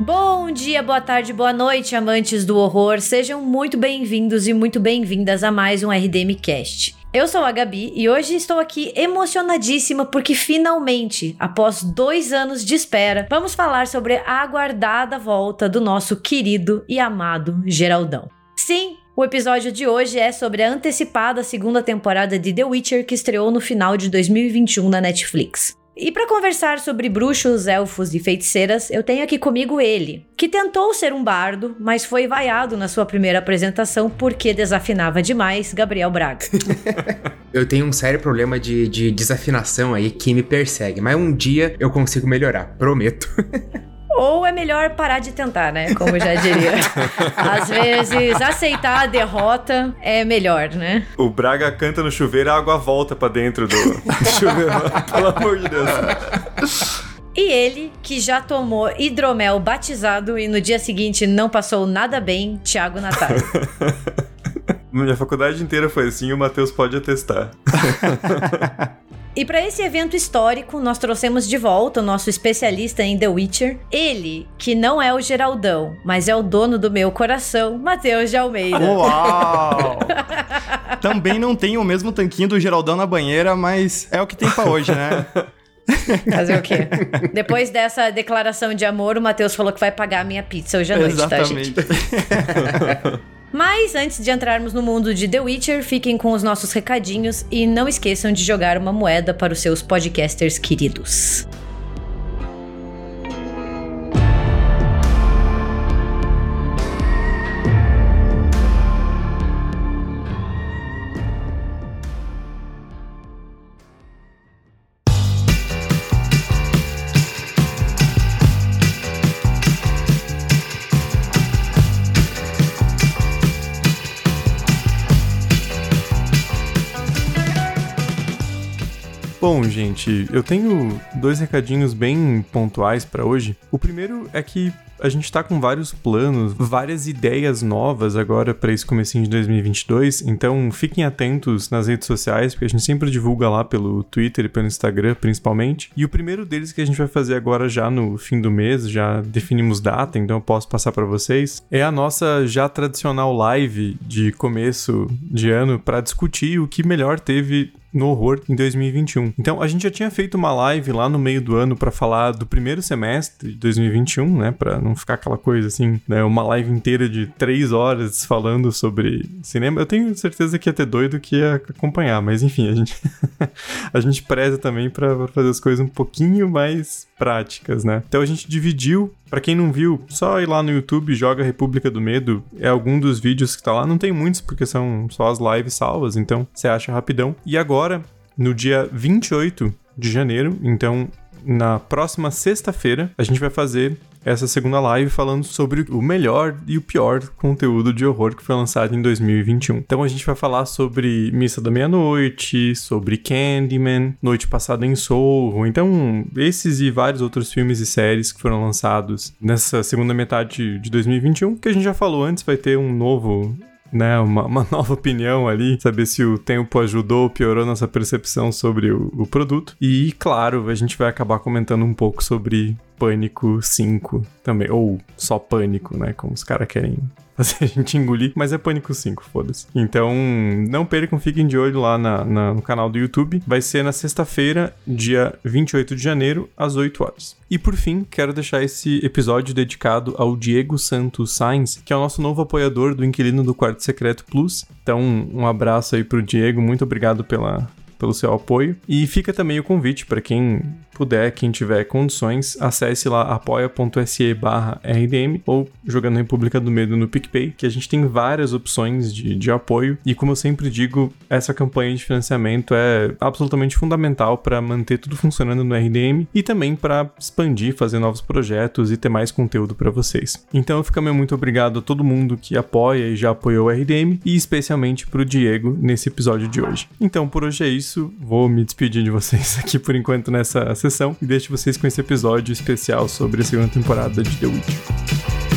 Bom dia, boa tarde, boa noite, amantes do horror. Sejam muito bem-vindos e muito bem-vindas a mais um RDM Cast. Eu sou a Gabi e hoje estou aqui emocionadíssima porque finalmente, após dois anos de espera, vamos falar sobre a aguardada volta do nosso querido e amado Geraldão. Sim, o episódio de hoje é sobre a antecipada segunda temporada de The Witcher que estreou no final de 2021 na Netflix. E para conversar sobre bruxos, elfos e feiticeiras, eu tenho aqui comigo ele, que tentou ser um bardo, mas foi vaiado na sua primeira apresentação porque desafinava demais, Gabriel Braga. eu tenho um sério problema de, de desafinação aí que me persegue, mas um dia eu consigo melhorar, prometo. Ou é melhor parar de tentar, né? Como eu já diria. Às vezes, aceitar a derrota é melhor, né? O Braga canta no chuveiro, a água volta para dentro do, chuveiro. Pelo amor de Deus. E ele, que já tomou hidromel batizado e no dia seguinte não passou nada bem, Thiago Natal. Minha faculdade inteira foi assim, o Matheus pode atestar. E para esse evento histórico, nós trouxemos de volta o nosso especialista em The Witcher. Ele, que não é o Geraldão, mas é o dono do meu coração, Matheus de Almeida. Uau! Também não tem o mesmo tanquinho do Geraldão na banheira, mas é o que tem para hoje, né? Fazer o quê? Depois dessa declaração de amor, o Matheus falou que vai pagar a minha pizza hoje à noite, Exatamente. tá, gente? Mas antes de entrarmos no mundo de The Witcher, fiquem com os nossos recadinhos e não esqueçam de jogar uma moeda para os seus podcasters queridos. Bom, gente, eu tenho dois recadinhos bem pontuais para hoje. O primeiro é que a gente tá com vários planos, várias ideias novas agora para esse comecinho de 2022, então fiquem atentos nas redes sociais, porque a gente sempre divulga lá pelo Twitter e pelo Instagram, principalmente. E o primeiro deles que a gente vai fazer agora já no fim do mês, já definimos data, então eu posso passar para vocês, é a nossa já tradicional live de começo de ano para discutir o que melhor teve no horror em 2021. Então, a gente já tinha feito uma live lá no meio do ano para falar do primeiro semestre de 2021, né, para não ficar aquela coisa assim, né, uma live inteira de três horas falando sobre cinema. Eu tenho certeza que ia ter doido que ia acompanhar, mas enfim, a gente a gente preza também para fazer as coisas um pouquinho mais práticas, né? Então a gente dividiu para quem não viu, só ir lá no YouTube, joga República do Medo, é algum dos vídeos que tá lá. Não tem muitos porque são só as lives salvas, então você acha rapidão. E agora, no dia 28 de janeiro, então na próxima sexta-feira, a gente vai fazer essa segunda live falando sobre o melhor e o pior conteúdo de horror que foi lançado em 2021. Então a gente vai falar sobre Missa da Meia-Noite, sobre Candyman, Noite Passada em Sorro. Então, esses e vários outros filmes e séries que foram lançados nessa segunda metade de 2021, que a gente já falou antes, vai ter um novo né, uma, uma, nova opinião ali, saber se o tempo ajudou ou piorou nossa percepção sobre o, o, produto. E, claro, a gente vai acabar comentando um pouco sobre Pânico 5 também, ou só Pânico, né, como os caras querem fazer a gente engolir, mas é Pânico 5, foda-se. Então, não percam, fiquem de olho lá na, na, no canal do YouTube. Vai ser na sexta-feira, dia 28 de janeiro, às 8 horas. E por fim, quero deixar esse episódio dedicado ao Diego Santos Sainz, que é o nosso novo apoiador do Inquilino do Quarto Secreto Plus. Então, um abraço aí pro Diego, muito obrigado pela, pelo seu apoio. E fica também o convite para quem puder, quem tiver condições, acesse lá apoia.se barra RDM ou jogando República do Medo no PicPay, que a gente tem várias opções de, de apoio. E como eu sempre digo, essa campanha de financiamento é absolutamente fundamental para manter tudo funcionando no RDM e também para expandir, fazer novos projetos e ter mais conteúdo para vocês. Então fica meu muito obrigado a todo mundo que apoia e já apoiou o RDM e especialmente para o Diego nesse episódio de hoje. Então por hoje é isso, vou me despedir de vocês aqui por enquanto nessa sessão e deixo vocês com esse episódio especial sobre a segunda temporada de The Witcher.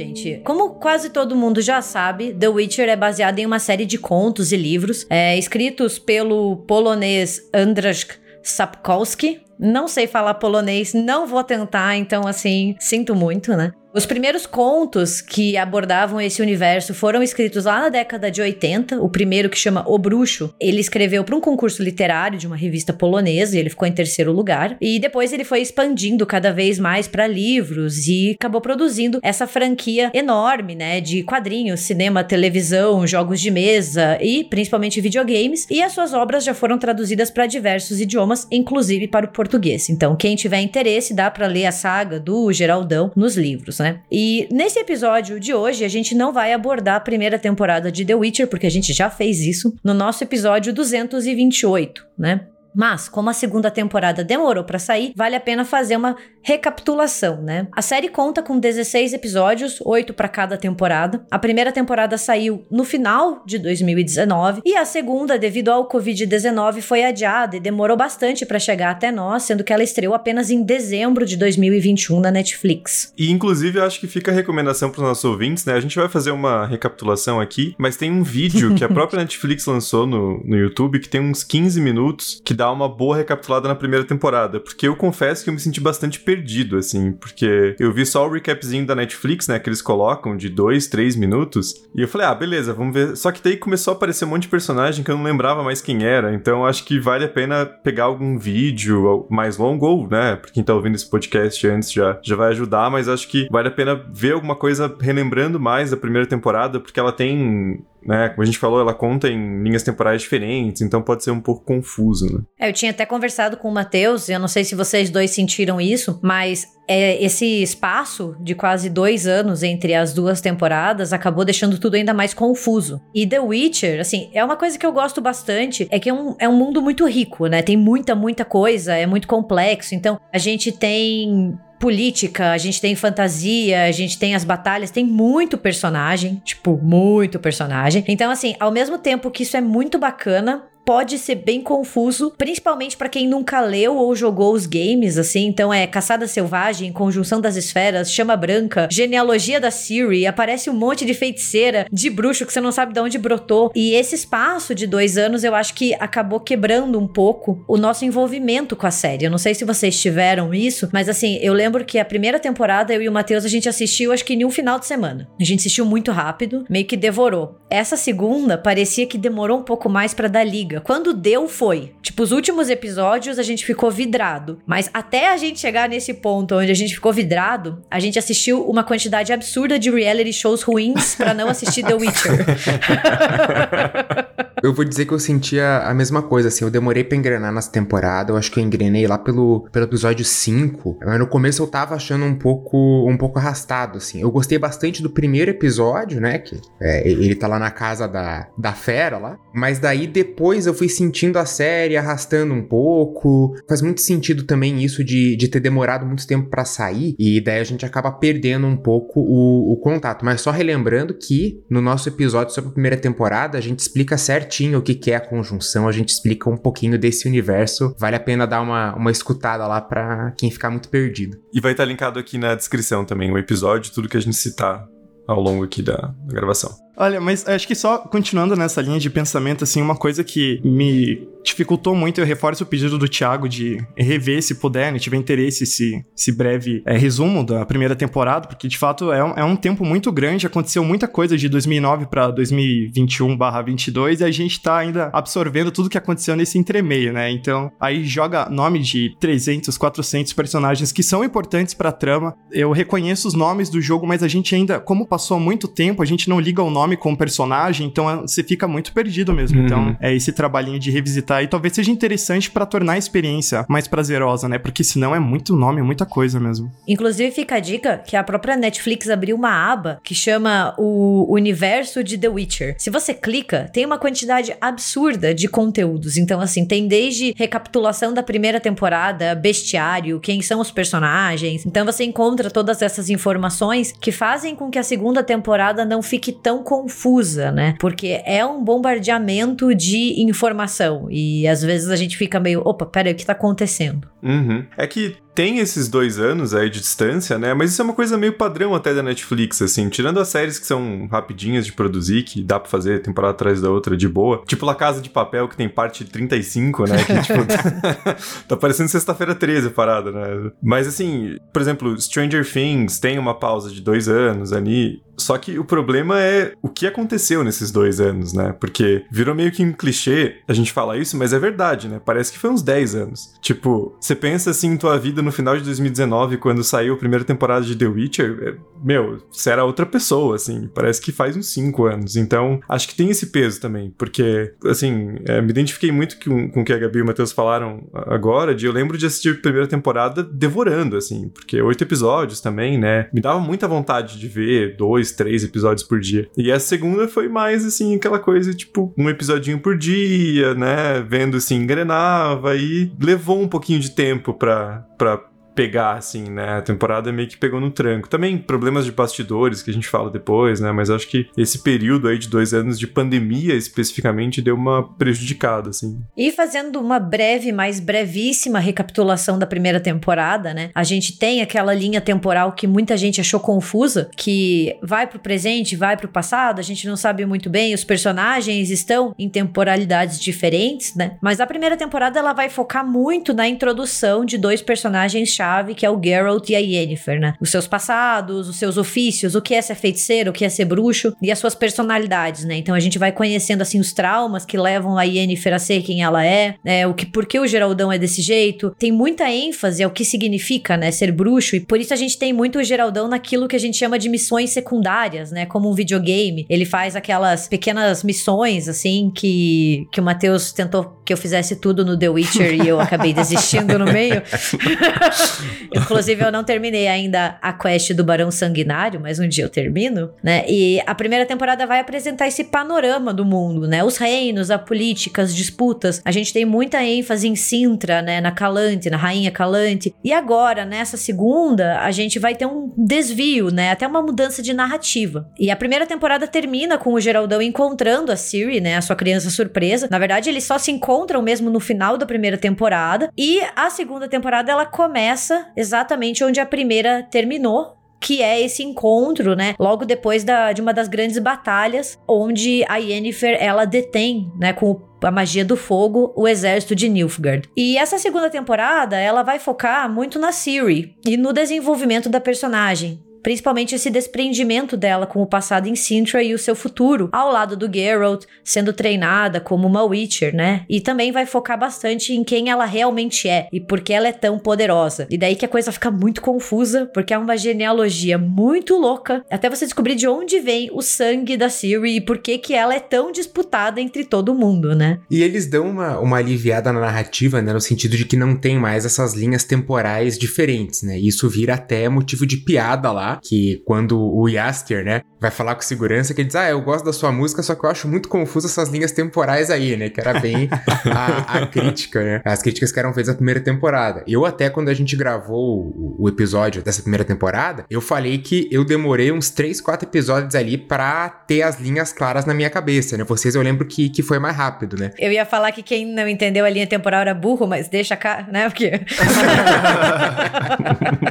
Gente, como quase todo mundo já sabe, The Witcher é baseado em uma série de contos e livros é, escritos pelo polonês Andrzej Sapkowski. Não sei falar polonês, não vou tentar, então assim, sinto muito, né? Os primeiros contos que abordavam esse universo foram escritos lá na década de 80. O primeiro, que chama O Bruxo, ele escreveu para um concurso literário de uma revista polonesa e ele ficou em terceiro lugar. E depois ele foi expandindo cada vez mais para livros e acabou produzindo essa franquia enorme, né, de quadrinhos, cinema, televisão, jogos de mesa e principalmente videogames. E as suas obras já foram traduzidas para diversos idiomas, inclusive para o português. Então, quem tiver interesse, dá para ler a saga do Geraldão nos livros né? E nesse episódio de hoje, a gente não vai abordar a primeira temporada de The Witcher, porque a gente já fez isso no nosso episódio 228, né? Mas, como a segunda temporada demorou para sair, vale a pena fazer uma recapitulação, né? A série conta com 16 episódios, 8 para cada temporada. A primeira temporada saiu no final de 2019 e a segunda, devido ao Covid-19, foi adiada e demorou bastante para chegar até nós, sendo que ela estreou apenas em dezembro de 2021 na Netflix. E inclusive acho que fica a recomendação para os nossos ouvintes, né? A gente vai fazer uma recapitulação aqui, mas tem um vídeo que a própria Netflix lançou no, no YouTube que tem uns 15 minutos que dá uma boa recapitulada na primeira temporada, porque eu confesso que eu me senti bastante perdido, assim, porque eu vi só o recapzinho da Netflix, né, que eles colocam de dois, três minutos, e eu falei, ah, beleza, vamos ver. Só que daí começou a aparecer um monte de personagem que eu não lembrava mais quem era, então acho que vale a pena pegar algum vídeo mais longo, ou, né, pra quem tá ouvindo esse podcast antes já, já vai ajudar, mas acho que vale a pena ver alguma coisa relembrando mais da primeira temporada, porque ela tem né? Como a gente falou, ela conta em linhas temporais diferentes, então pode ser um pouco confuso, né? É, eu tinha até conversado com o Matheus, eu não sei se vocês dois sentiram isso, mas é, esse espaço de quase dois anos entre as duas temporadas acabou deixando tudo ainda mais confuso. E The Witcher, assim, é uma coisa que eu gosto bastante, é que é um, é um mundo muito rico, né? Tem muita, muita coisa, é muito complexo. Então, a gente tem política, a gente tem fantasia, a gente tem as batalhas, tem muito personagem, tipo, muito personagem. Então, assim, ao mesmo tempo que isso é muito bacana, pode ser bem confuso, principalmente para quem nunca leu ou jogou os games, assim. Então é Caçada Selvagem, Conjunção das Esferas, Chama Branca, Genealogia da Siri, aparece um monte de feiticeira, de bruxo que você não sabe de onde brotou. E esse espaço de dois anos eu acho que acabou quebrando um pouco o nosso envolvimento com a série. Eu não sei se vocês tiveram isso, mas assim, eu lembro que a primeira temporada eu e o Matheus a gente assistiu acho que em um final de semana. A gente assistiu muito rápido, meio que devorou. Essa segunda parecia que demorou um pouco mais para dar liga quando deu, foi. Tipo, os últimos episódios a gente ficou vidrado. Mas até a gente chegar nesse ponto onde a gente ficou vidrado, a gente assistiu uma quantidade absurda de reality shows ruins para não assistir The Witcher. eu vou dizer que eu sentia a mesma coisa, assim. Eu demorei pra engrenar nessa temporada. Eu acho que eu engrenei lá pelo, pelo episódio 5. Mas no começo eu tava achando um pouco, um pouco arrastado, assim. Eu gostei bastante do primeiro episódio, né? Que é, ele tá lá na casa da, da fera lá. Mas daí depois eu fui sentindo a série arrastando um pouco. Faz muito sentido também isso de, de ter demorado muito tempo para sair. E daí a gente acaba perdendo um pouco o, o contato. Mas só relembrando que no nosso episódio sobre a primeira temporada a gente explica certinho o que, que é a conjunção. A gente explica um pouquinho desse universo. Vale a pena dar uma, uma escutada lá pra quem ficar muito perdido. E vai estar linkado aqui na descrição também o episódio, tudo que a gente citar ao longo aqui da, da gravação. Olha, mas acho que só continuando nessa linha de pensamento, assim, uma coisa que me dificultou muito, eu reforço o pedido do Thiago de rever, se puder, né, tiver interesse, esse, esse breve é, resumo da primeira temporada, porque de fato é um, é um tempo muito grande, aconteceu muita coisa de 2009 para 2021/22 e a gente tá ainda absorvendo tudo que aconteceu nesse entremeio, né? Então, aí joga nome de 300, 400 personagens que são importantes para trama. Eu reconheço os nomes do jogo, mas a gente ainda, como passou muito tempo, a gente não liga o nome nome com o personagem, então é, você fica muito perdido mesmo. Uhum. Então, é esse trabalhinho de revisitar e talvez seja interessante para tornar a experiência mais prazerosa, né? Porque senão é muito nome, muita coisa mesmo. Inclusive, fica a dica que a própria Netflix abriu uma aba que chama o universo de The Witcher. Se você clica, tem uma quantidade absurda de conteúdos. Então, assim, tem desde recapitulação da primeira temporada, bestiário, quem são os personagens. Então, você encontra todas essas informações que fazem com que a segunda temporada não fique tão confusa, né? Porque é um bombardeamento de informação e às vezes a gente fica meio, opa, peraí, o que tá acontecendo? Uhum. É que tem esses dois anos aí de distância, né? Mas isso é uma coisa meio padrão até da Netflix, assim. Tirando as séries que são rapidinhas de produzir, que dá pra fazer temporada atrás da outra de boa. Tipo La Casa de Papel, que tem parte 35, né? Que, tipo, tá parecendo sexta-feira 13 a parada, né? Mas, assim, por exemplo, Stranger Things tem uma pausa de dois anos ali. Só que o problema é o que aconteceu nesses dois anos, né? Porque virou meio que um clichê a gente falar isso, mas é verdade, né? Parece que foi uns 10 anos. Tipo, você pensa assim em tua vida no final de 2019, quando saiu a primeira temporada de The Witcher, é, meu, você era outra pessoa, assim. Parece que faz uns 5 anos. Então, acho que tem esse peso também, porque, assim, é, me identifiquei muito com, com o que a Gabi e o Matheus falaram agora, de eu lembro de assistir a primeira temporada devorando, assim, porque oito episódios também, né? Me dava muita vontade de ver dois, três episódios por dia. E a segunda foi mais, assim, aquela coisa, tipo, um episodinho por dia, né? Vendo se engrenava e levou um pouquinho de tempo pra, pra pegar, assim, né? A temporada meio que pegou no tranco. Também problemas de bastidores que a gente fala depois, né? Mas acho que esse período aí de dois anos de pandemia especificamente deu uma prejudicada, assim. E fazendo uma breve, mais brevíssima recapitulação da primeira temporada, né? A gente tem aquela linha temporal que muita gente achou confusa, que vai pro presente, vai pro passado, a gente não sabe muito bem, os personagens estão em temporalidades diferentes, né? Mas a primeira temporada ela vai focar muito na introdução de dois personagens chave que é o Geralt e a Yennefer, né? Os seus passados, os seus ofícios, o que é ser feiticeiro, o que é ser bruxo e as suas personalidades, né? Então a gente vai conhecendo assim os traumas que levam a Yennefer a ser quem ela é, né? O que por que o Geraldão é desse jeito. Tem muita ênfase ao que significa, né, ser bruxo e por isso a gente tem muito o Geraldão naquilo que a gente chama de missões secundárias, né? Como um videogame. Ele faz aquelas pequenas missões assim que que o Matheus tentou que eu fizesse tudo no The Witcher e eu acabei desistindo no meio. Inclusive, eu não terminei ainda a quest do Barão Sanguinário, mas um dia eu termino, né? E a primeira temporada vai apresentar esse panorama do mundo, né? Os reinos, a política, as disputas. A gente tem muita ênfase em Sintra, né? Na Calante, na Rainha Calante. E agora, nessa segunda, a gente vai ter um desvio, né? Até uma mudança de narrativa. E a primeira temporada termina com o Geraldão encontrando a Siri, né? A sua criança surpresa. Na verdade, eles só se encontram mesmo no final da primeira temporada. E a segunda temporada, ela começa começa exatamente onde a primeira terminou, que é esse encontro, né? Logo depois da, de uma das grandes batalhas, onde a Yennefer ela detém, né, com a magia do fogo, o exército de Nilfgaard. E essa segunda temporada, ela vai focar muito na Ciri e no desenvolvimento da personagem, Principalmente esse desprendimento dela com o passado em Sintra e o seu futuro, ao lado do Geralt, sendo treinada como uma Witcher, né? E também vai focar bastante em quem ela realmente é e por que ela é tão poderosa. E daí que a coisa fica muito confusa, porque é uma genealogia muito louca, até você descobrir de onde vem o sangue da Ciri e por que que ela é tão disputada entre todo mundo, né? E eles dão uma, uma aliviada na narrativa, né? No sentido de que não tem mais essas linhas temporais diferentes, né? Isso vira até motivo de piada lá que quando o Yasker, né, vai falar com segurança, que ele diz, ah, eu gosto da sua música, só que eu acho muito confuso essas linhas temporais aí, né, que era bem a, a, crítica, né, as críticas que eram feitas na primeira temporada. Eu até, quando a gente gravou o, o, episódio dessa primeira temporada, eu falei que eu demorei uns 3, 4 episódios ali para ter as linhas claras na minha cabeça, né, vocês eu lembro que, que foi mais rápido, né. Eu ia falar que quem não entendeu a linha temporal era burro, mas deixa cá, né, porque...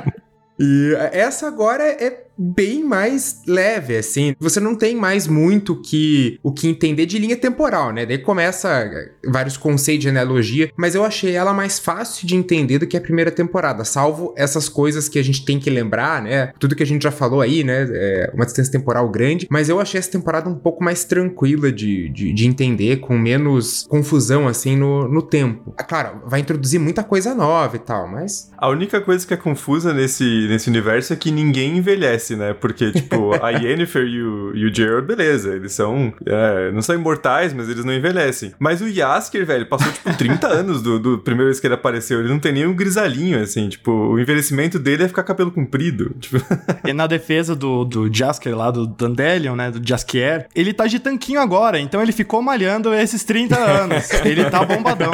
E essa agora é bem mais leve, assim. Você não tem mais muito que, o que entender de linha temporal, né? Daí começa eh, vários conceitos de analogia, mas eu achei ela mais fácil de entender do que a primeira temporada, salvo essas coisas que a gente tem que lembrar, né? Tudo que a gente já falou aí, né? É uma distância temporal grande, mas eu achei essa temporada um pouco mais tranquila de, de, de entender, com menos confusão, assim, no, no tempo. Ah, claro, vai introduzir muita coisa nova e tal, mas... A única coisa que é confusa nesse, nesse universo é que ninguém envelhece acontece, né? Porque, tipo, a Yennefer e o, e o Gerald, beleza, eles são. É, não são imortais, mas eles não envelhecem. Mas o Yasker, velho, passou, tipo, 30 anos do, do primeiro vez que ele apareceu. Ele não tem nem um grisalhinho, assim. Tipo, o envelhecimento dele é ficar cabelo comprido. Tipo... e na defesa do, do Jasker lá, do Dandelion, né? Do Jaskier, ele tá de tanquinho agora, então ele ficou malhando esses 30 anos. ele tá bombadão.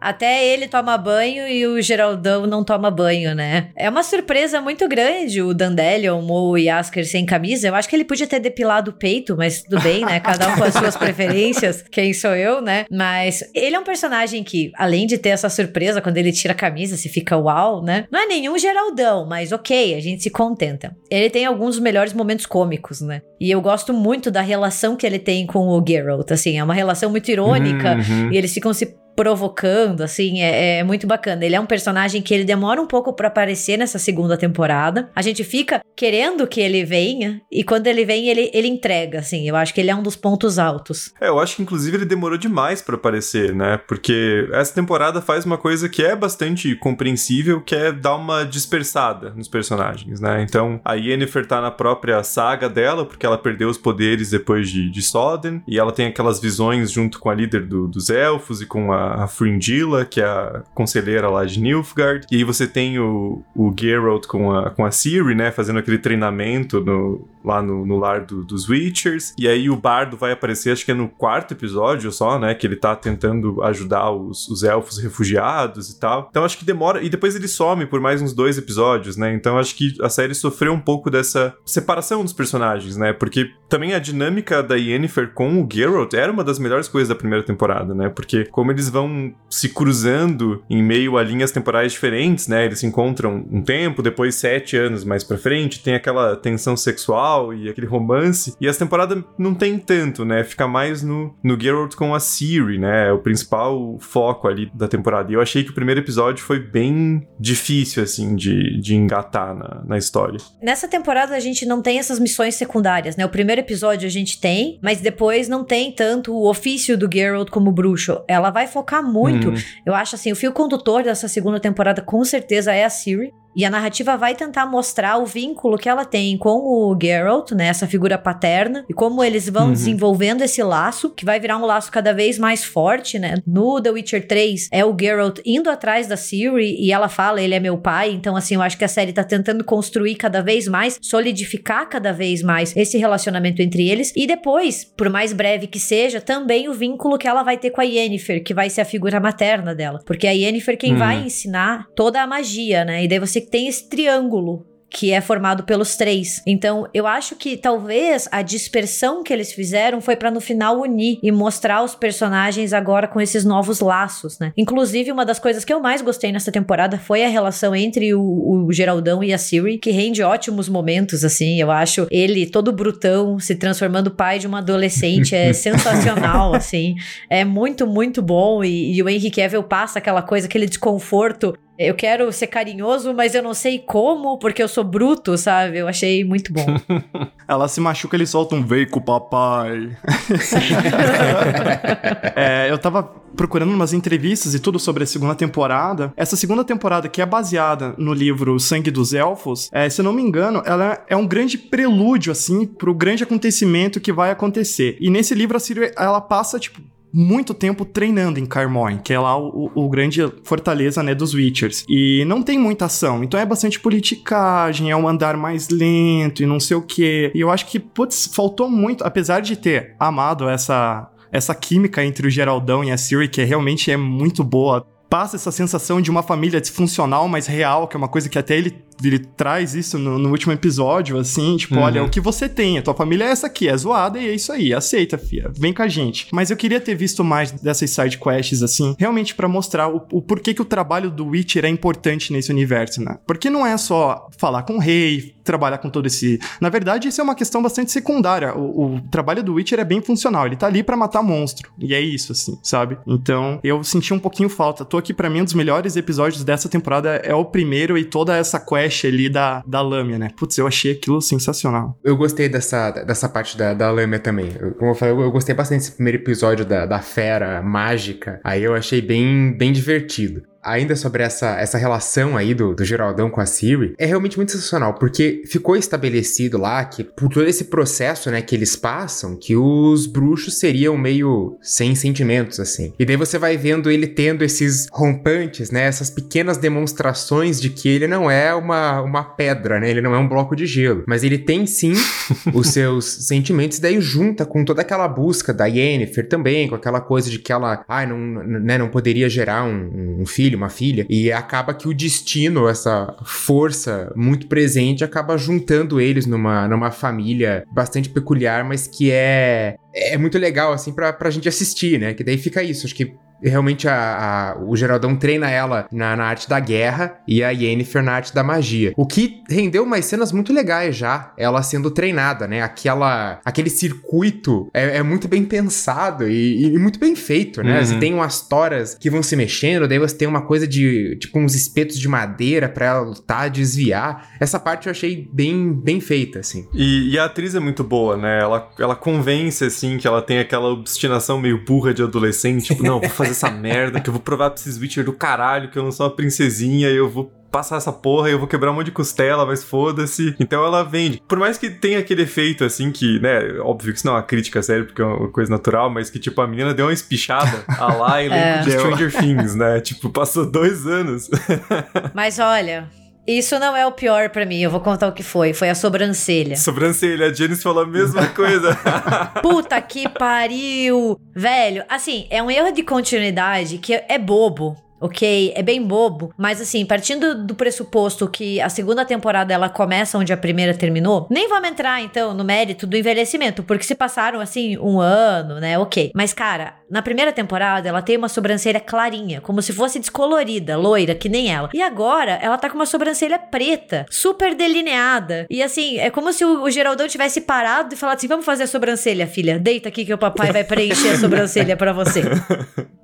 Até ele toma banho e o Geraldão não toma banho, né? É uma surpresa muito grande o Dandelion ou o Yasker sem camisa. Eu acho que ele podia ter depilado o peito, mas tudo bem, né? Cada um com as suas preferências. Quem sou eu, né? Mas ele é um personagem que, além de ter essa surpresa quando ele tira a camisa, se fica uau, né? Não é nenhum Geraldão, mas ok, a gente se contenta. Ele tem alguns dos melhores momentos cômicos, né? E eu gosto muito da relação que ele tem com o Geralt, assim, é uma relação muito irônica uhum. e eles ficam se provocando, assim, é, é, muito bacana. Ele é um personagem que ele demora um pouco para aparecer nessa segunda temporada. A gente fica querendo que ele venha, e quando ele vem, ele, ele entrega, assim. Eu acho que ele é um dos pontos altos. É, eu acho que inclusive ele demorou demais para aparecer, né? Porque essa temporada faz uma coisa que é bastante compreensível, que é dar uma dispersada nos personagens, né? Então, a Yennefer tá na própria saga dela, porque ela perdeu os poderes depois de, de Soden, e ela tem aquelas visões junto com a líder do, dos elfos e com a a Fringilla, que é a conselheira lá de Nilfgaard. E aí você tem o, o Geralt com a, com a Ciri, né? Fazendo aquele treinamento no, lá no, no lar do, dos Witchers. E aí o Bardo vai aparecer, acho que é no quarto episódio só, né? Que ele tá tentando ajudar os, os elfos refugiados e tal. Então acho que demora. E depois ele some por mais uns dois episódios, né? Então acho que a série sofreu um pouco dessa separação dos personagens, né? Porque também a dinâmica da Yennefer com o Geralt era uma das melhores coisas da primeira temporada, né? Porque como eles vão se cruzando em meio a linhas temporais diferentes, né? Eles se encontram um tempo, depois sete anos mais pra frente, tem aquela tensão sexual e aquele romance. E essa temporada não tem tanto, né? Fica mais no, no Geralt com a Ciri, né? É o principal foco ali da temporada. E eu achei que o primeiro episódio foi bem difícil, assim, de, de engatar na, na história. Nessa temporada a gente não tem essas missões secundárias, né? O primeiro episódio a gente tem, mas depois não tem tanto o ofício do Geralt como bruxo. Ela vai focar muito. Hum. Eu acho assim, o fio condutor dessa segunda temporada com certeza é a Ciri. E a narrativa vai tentar mostrar o vínculo que ela tem com o Geralt, né, essa figura paterna, e como eles vão uhum. desenvolvendo esse laço, que vai virar um laço cada vez mais forte, né? No The Witcher 3 é o Geralt indo atrás da Ciri e ela fala, ele é meu pai, então assim, eu acho que a série tá tentando construir cada vez mais, solidificar cada vez mais esse relacionamento entre eles e depois, por mais breve que seja, também o vínculo que ela vai ter com a Yennefer, que vai ser a figura materna dela, porque a Yennefer quem uhum. vai ensinar toda a magia, né? E daí você tem esse triângulo que é formado pelos três. Então, eu acho que talvez a dispersão que eles fizeram foi para no final unir e mostrar os personagens agora com esses novos laços, né? Inclusive, uma das coisas que eu mais gostei nessa temporada foi a relação entre o, o Geraldão e a Siri, que rende ótimos momentos, assim. Eu acho ele todo brutão, se transformando pai de uma adolescente, é sensacional, assim. É muito, muito bom. E, e o Henry Cavill passa aquela coisa, aquele desconforto eu quero ser carinhoso, mas eu não sei como, porque eu sou bruto, sabe? Eu achei muito bom. Ela se machuca, ele solta um veio com papai. é, eu tava procurando umas entrevistas e tudo sobre a segunda temporada. Essa segunda temporada, que é baseada no livro Sangue dos Elfos, é, se eu não me engano, ela é um grande prelúdio, assim, pro grande acontecimento que vai acontecer. E nesse livro, a Ciri, ela passa, tipo, muito tempo treinando em Carmoin, que é lá o, o, grande fortaleza, né, dos Witchers. E não tem muita ação, então é bastante politicagem, é um andar mais lento e não sei o quê. E eu acho que, putz, faltou muito, apesar de ter amado essa essa química entre o Geraldão e a Siri, que realmente é muito boa passa essa sensação de uma família disfuncional, mas real, que é uma coisa que até ele ele traz isso no, no último episódio, assim, tipo, uhum. olha, o que você tem, a tua família é essa aqui, é zoada e é isso aí, aceita, fia, vem com a gente. Mas eu queria ter visto mais dessas side quests, assim, realmente para mostrar o, o, porquê que o trabalho do Witcher é importante nesse universo, né? Porque não é só falar com o rei, trabalhar com todo esse... Na verdade, isso é uma questão bastante secundária. O, o trabalho do Witcher é bem funcional, ele tá ali para matar monstro, e é isso, assim, sabe? Então, eu senti um pouquinho falta. Tô aqui, para mim, um dos melhores episódios dessa temporada é o primeiro e toda essa quest ali da, da lâmina, né? Putz, eu achei aquilo sensacional. Eu gostei dessa, dessa parte da, da lâmina também. Eu, como eu falei, eu, eu gostei bastante desse primeiro episódio da, da fera mágica. Aí eu achei bem, bem divertido. Ainda sobre essa, essa relação aí do, do Geraldão com a Siri, é realmente muito sensacional, porque ficou estabelecido lá que, por todo esse processo, né, que eles passam, que os bruxos seriam meio sem sentimentos, assim. E daí você vai vendo ele tendo esses rompantes, né, essas pequenas demonstrações de que ele não é uma, uma pedra, né, ele não é um bloco de gelo, mas ele tem sim os seus sentimentos, e daí junta com toda aquela busca da Yennefer também, com aquela coisa de que ela, ai, não, né, não poderia gerar um, um filho filho, uma filha, e acaba que o destino, essa força muito presente, acaba juntando eles numa, numa família bastante peculiar, mas que é, é muito legal, assim, pra, pra gente assistir, né? Que daí fica isso, acho que realmente a, a, o Geraldão treina ela na, na, arte da guerra e a Yennefer na arte da magia. O que rendeu umas cenas muito legais já, ela sendo treinada, né? Aquela, aquele circuito é, é muito bem pensado e, e, muito bem feito, né? Uhum. Você tem umas toras que vão se mexendo, daí você tem uma coisa de, tipo, uns espetos de madeira para ela lutar, desviar. Essa parte eu achei bem, bem feita, assim. E, e, a atriz é muito boa, né? Ela, ela convence, assim, que ela tem aquela obstinação meio burra de adolescente, tipo, não, vou fazer fazer essa merda, que eu vou provar pra esses Witcher do caralho que eu não sou uma princesinha e eu vou passar essa porra e eu vou quebrar um monte de costela, mas foda-se. Então ela vende. Por mais que tenha aquele efeito, assim, que, né, óbvio que isso não é uma crítica séria, porque é uma coisa natural, mas que, tipo, a menina deu uma espichada a lá e é. de Stranger Things, né? Tipo, passou dois anos. mas olha, isso não é o pior para mim, eu vou contar o que foi. Foi a sobrancelha. Sobrancelha, a Janice falou a mesma coisa. Puta que pariu! Velho, assim, é um erro de continuidade que é bobo ok? É bem bobo, mas assim, partindo do pressuposto que a segunda temporada ela começa onde a primeira terminou, nem vamos entrar então no mérito do envelhecimento, porque se passaram assim um ano, né? Ok. Mas cara, na primeira temporada ela tem uma sobrancelha clarinha, como se fosse descolorida, loira, que nem ela. E agora ela tá com uma sobrancelha preta, super delineada. E assim, é como se o, o Geraldão tivesse parado e falado assim: vamos fazer a sobrancelha, filha. Deita aqui que o papai vai preencher a sobrancelha para você.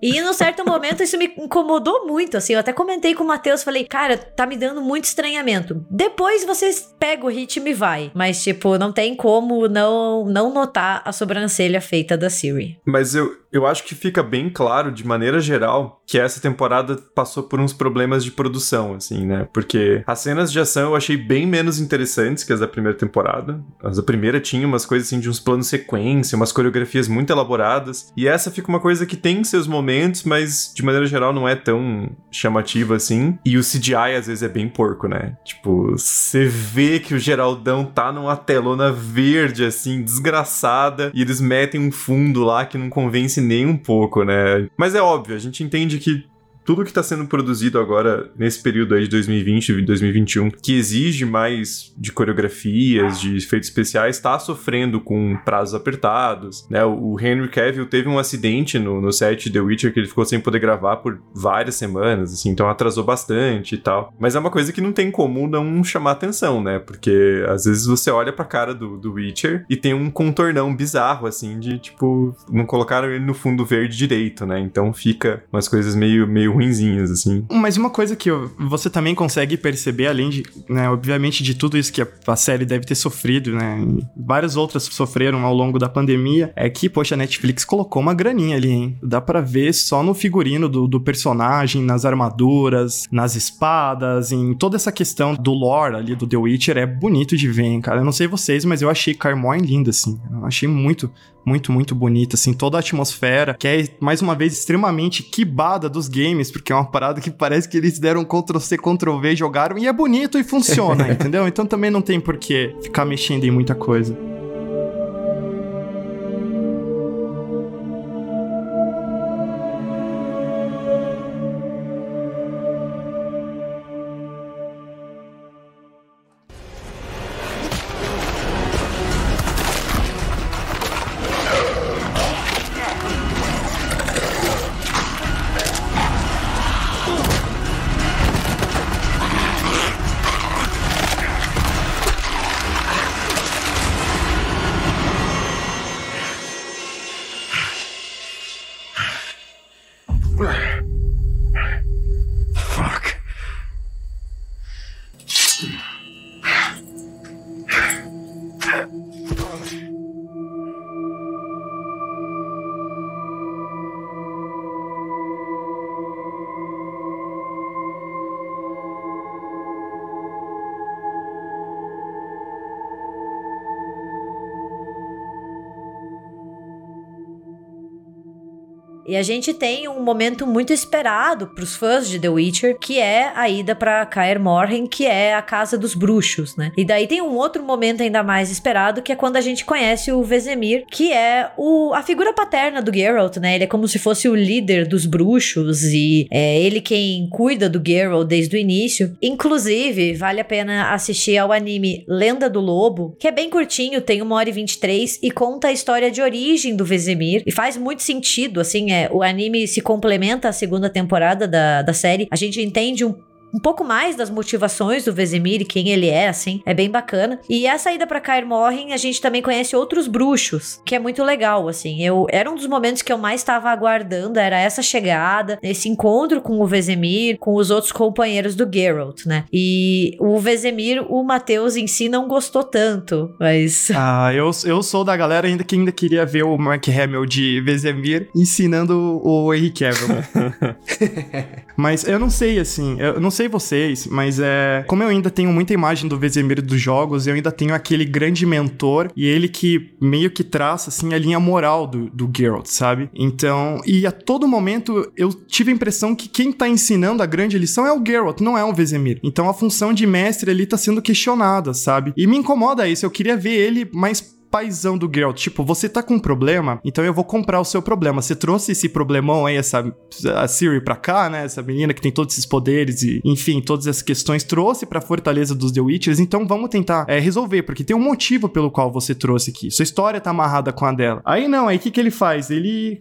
E num certo momento isso me incomodou muito, assim. Eu até comentei com o Matheus, falei, cara, tá me dando muito estranhamento. Depois vocês pegam o ritmo e vai. Mas, tipo, não tem como não, não notar a sobrancelha feita da Siri. Mas eu, eu acho que fica bem claro, de maneira geral, que essa temporada passou por uns problemas de produção, assim, né? Porque as cenas de ação eu achei bem menos interessantes que as da primeira temporada. As da primeira tinha umas coisas assim de uns planos sequência, umas coreografias muito elaboradas. E essa fica uma coisa que tem seus momentos, mas de maneira geral não é tão chamativa assim. E o CGI às vezes é bem porco, né? Tipo, você vê que o Geraldão tá numa telona verde, assim, desgraçada, e eles metem um fundo lá que não convence nem um pouco, né? Mas é óbvio, a gente entende que tudo que está sendo produzido agora nesse período aí de 2020 e 2021, que exige mais de coreografias, de efeitos especiais, está sofrendo com prazos apertados, né? O Henry Cavill teve um acidente no, no set The Witcher que ele ficou sem poder gravar por várias semanas, assim, então atrasou bastante e tal. Mas é uma coisa que não tem como não chamar atenção, né? Porque às vezes você olha pra cara do, do Witcher e tem um contornão bizarro, assim, de tipo, não colocaram ele no fundo verde direito, né? Então fica umas coisas meio, meio ruinzinhas, assim. Mas uma coisa que você também consegue perceber, além de, né, obviamente, de tudo isso que a, série deve ter sofrido, né? Várias outras sofreram ao longo da pandemia, é que, poxa, a Netflix colocou uma graninha ali, hein? Dá pra ver só no figurino do, do personagem, nas armaduras, nas espadas, em toda essa questão do lore ali do The Witcher, é bonito de ver, hein, cara. Eu não sei vocês, mas eu achei Carmine linda, assim. Eu achei muito, muito, muito bonita, assim, toda a atmosfera, que é, mais uma vez, extremamente quibada dos games, porque é uma parada que parece que eles deram Ctrl-C, Ctrl-V, jogaram, e é bonito e funciona, entendeu? Então também não tem por que ficar mexendo em muita coisa. E a gente tem um momento muito esperado pros fãs de The Witcher, que é a ida para Kaer Morhen, que é a casa dos bruxos, né? E daí tem um outro momento ainda mais esperado, que é quando a gente conhece o Vesemir, que é o, a figura paterna do Geralt, né? Ele é como se fosse o líder dos bruxos e é ele quem cuida do Geralt desde o início. Inclusive, vale a pena assistir ao anime Lenda do Lobo, que é bem curtinho, tem uma hora e 23 e conta a história de origem do Vesemir e faz muito sentido, assim, é, o anime se complementa à segunda temporada da, da série. A gente entende um um pouco mais das motivações do Vesemir e quem ele é, assim. É bem bacana. E a saída para Kaer Morhen, a gente também conhece outros bruxos, que é muito legal, assim. Eu era um dos momentos que eu mais estava aguardando, era essa chegada, esse encontro com o Vesemir, com os outros companheiros do Geralt, né? E o Vesemir, o Matheus em si não gostou tanto, mas Ah, eu, eu sou da galera ainda que ainda queria ver o Mark Hamill de Vesemir ensinando o Henry Cavill. mas eu não sei, assim, eu não sei vocês, mas é. Como eu ainda tenho muita imagem do Vesemir dos jogos, eu ainda tenho aquele grande mentor e ele que meio que traça, assim, a linha moral do, do Geralt, sabe? Então, e a todo momento eu tive a impressão que quem tá ensinando a grande lição é o Geralt, não é o Vesemir. Então a função de mestre ali tá sendo questionada, sabe? E me incomoda isso, eu queria ver ele mais paizão do Geralt. Tipo, você tá com um problema, então eu vou comprar o seu problema. Você trouxe esse problemão aí, essa a Siri pra cá, né? Essa menina que tem todos esses poderes e, enfim, todas essas questões, trouxe pra fortaleza dos The Witchers, então vamos tentar é, resolver, porque tem um motivo pelo qual você trouxe aqui. Sua história tá amarrada com a dela. Aí não, aí o que, que ele faz? Ele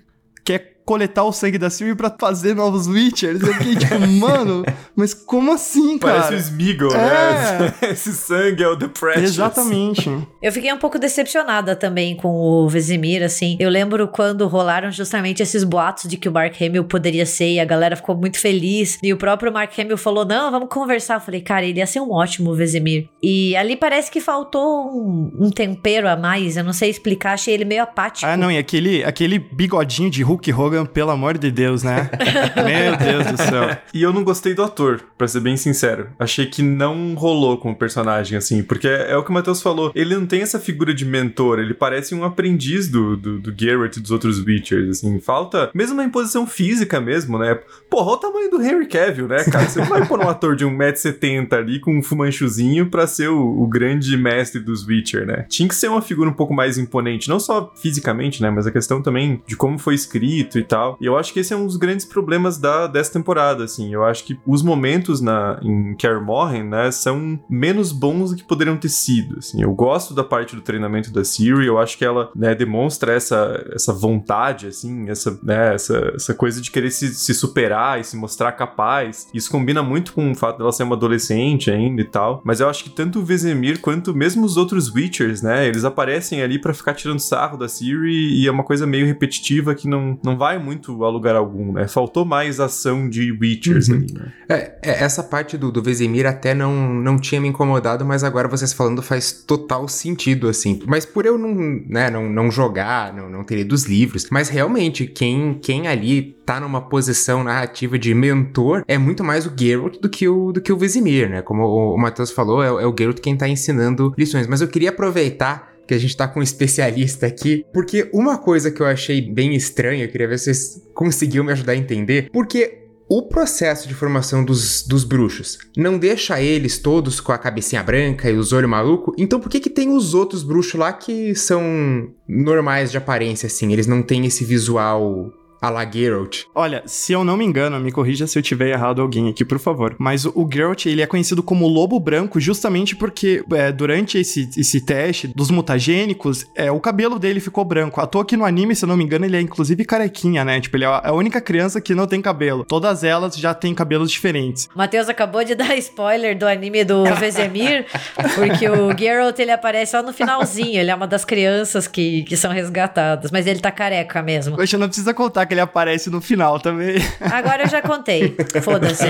coletar o sangue da Siri pra fazer novos Witchers. Eu fiquei tipo, mano, mas como assim, cara? Parece o Smeagol, É. né? Esse sangue é o The Precious. Exatamente. Eu fiquei um pouco decepcionada também com o Vesemir, assim. Eu lembro quando rolaram justamente esses boatos de que o Mark Hamill poderia ser e a galera ficou muito feliz. E o próprio Mark Hamill falou: não, vamos conversar. Eu falei, cara, ele ia ser um ótimo Vesemir. E ali parece que faltou um, um tempero a mais. Eu não sei explicar, achei ele meio apático. Ah, não, e aquele, aquele bigodinho de Hulk Hogan, pelo amor de Deus, né? Meu Deus do céu. E eu não gostei do ator, pra ser bem sincero. Achei que não rolou com o personagem, assim, porque é, é o que o Matheus falou. Ele não tem essa figura de mentor, ele parece um aprendiz do, do, do Garrett e dos outros Witchers, assim. Falta, mesmo na imposição física mesmo, né? Porra, olha o tamanho do Henry Cavill, né, cara? Você não vai pôr um ator de 1,70m ali com um fumanchuzinho pra ser o, o grande mestre dos Witcher, né? Tinha que ser uma figura um pouco mais imponente, não só fisicamente, né, mas a questão também de como foi escrito e tal. E eu acho que esse é um dos grandes problemas da, dessa temporada, assim. Eu acho que os momentos na, em Kaer Morhen, né, são menos bons do que poderiam ter sido, assim. Eu gosto da parte do treinamento da Siri, eu acho que ela, né, demonstra essa, essa vontade, assim, essa, né, essa, essa coisa de querer se, se superar e se mostrar capaz. Isso combina muito com o fato dela ser uma adolescente ainda e tal. Mas eu acho que tanto o Vesemir quanto mesmo os outros Witchers, né, eles aparecem ali pra ficar tirando sarro da Siri e é uma coisa meio repetitiva que não, não vai muito a lugar algum, né? Faltou mais ação de Witchers ali, né? É, é, essa parte do, do Vesemir até não, não tinha me incomodado, mas agora vocês falando faz total sentido, assim. Mas por eu não, né, não, não jogar, não, não ter lido os livros, mas realmente, quem, quem ali tá numa posição narrativa de mentor é muito mais o Geralt do que o, do que o Vesemir, né? Como o, o Matheus falou, é, é o Geralt quem tá ensinando lições. Mas eu queria aproveitar que a gente tá com um especialista aqui, porque uma coisa que eu achei bem estranha, eu queria ver se vocês conseguiam me ajudar a entender, porque o processo de formação dos, dos bruxos não deixa eles todos com a cabecinha branca e os olhos malucos, então por que que tem os outros bruxos lá que são normais de aparência, assim? Eles não têm esse visual a la Geralt. Olha, se eu não me engano, me corrija se eu tiver errado alguém aqui, por favor. Mas o, o Geralt, ele é conhecido como Lobo Branco justamente porque é, durante esse, esse teste dos mutagênicos, é, o cabelo dele ficou branco. À toa que no anime, se eu não me engano, ele é inclusive carequinha, né? Tipo, ele é a única criança que não tem cabelo. Todas elas já têm cabelos diferentes. O Matheus acabou de dar spoiler do anime do Vesemir, porque o Geralt ele aparece só no finalzinho. Ele é uma das crianças que, que são resgatadas, mas ele tá careca mesmo. Poxa, não precisa contar que ele aparece no final também. Agora eu já contei. Foda-se.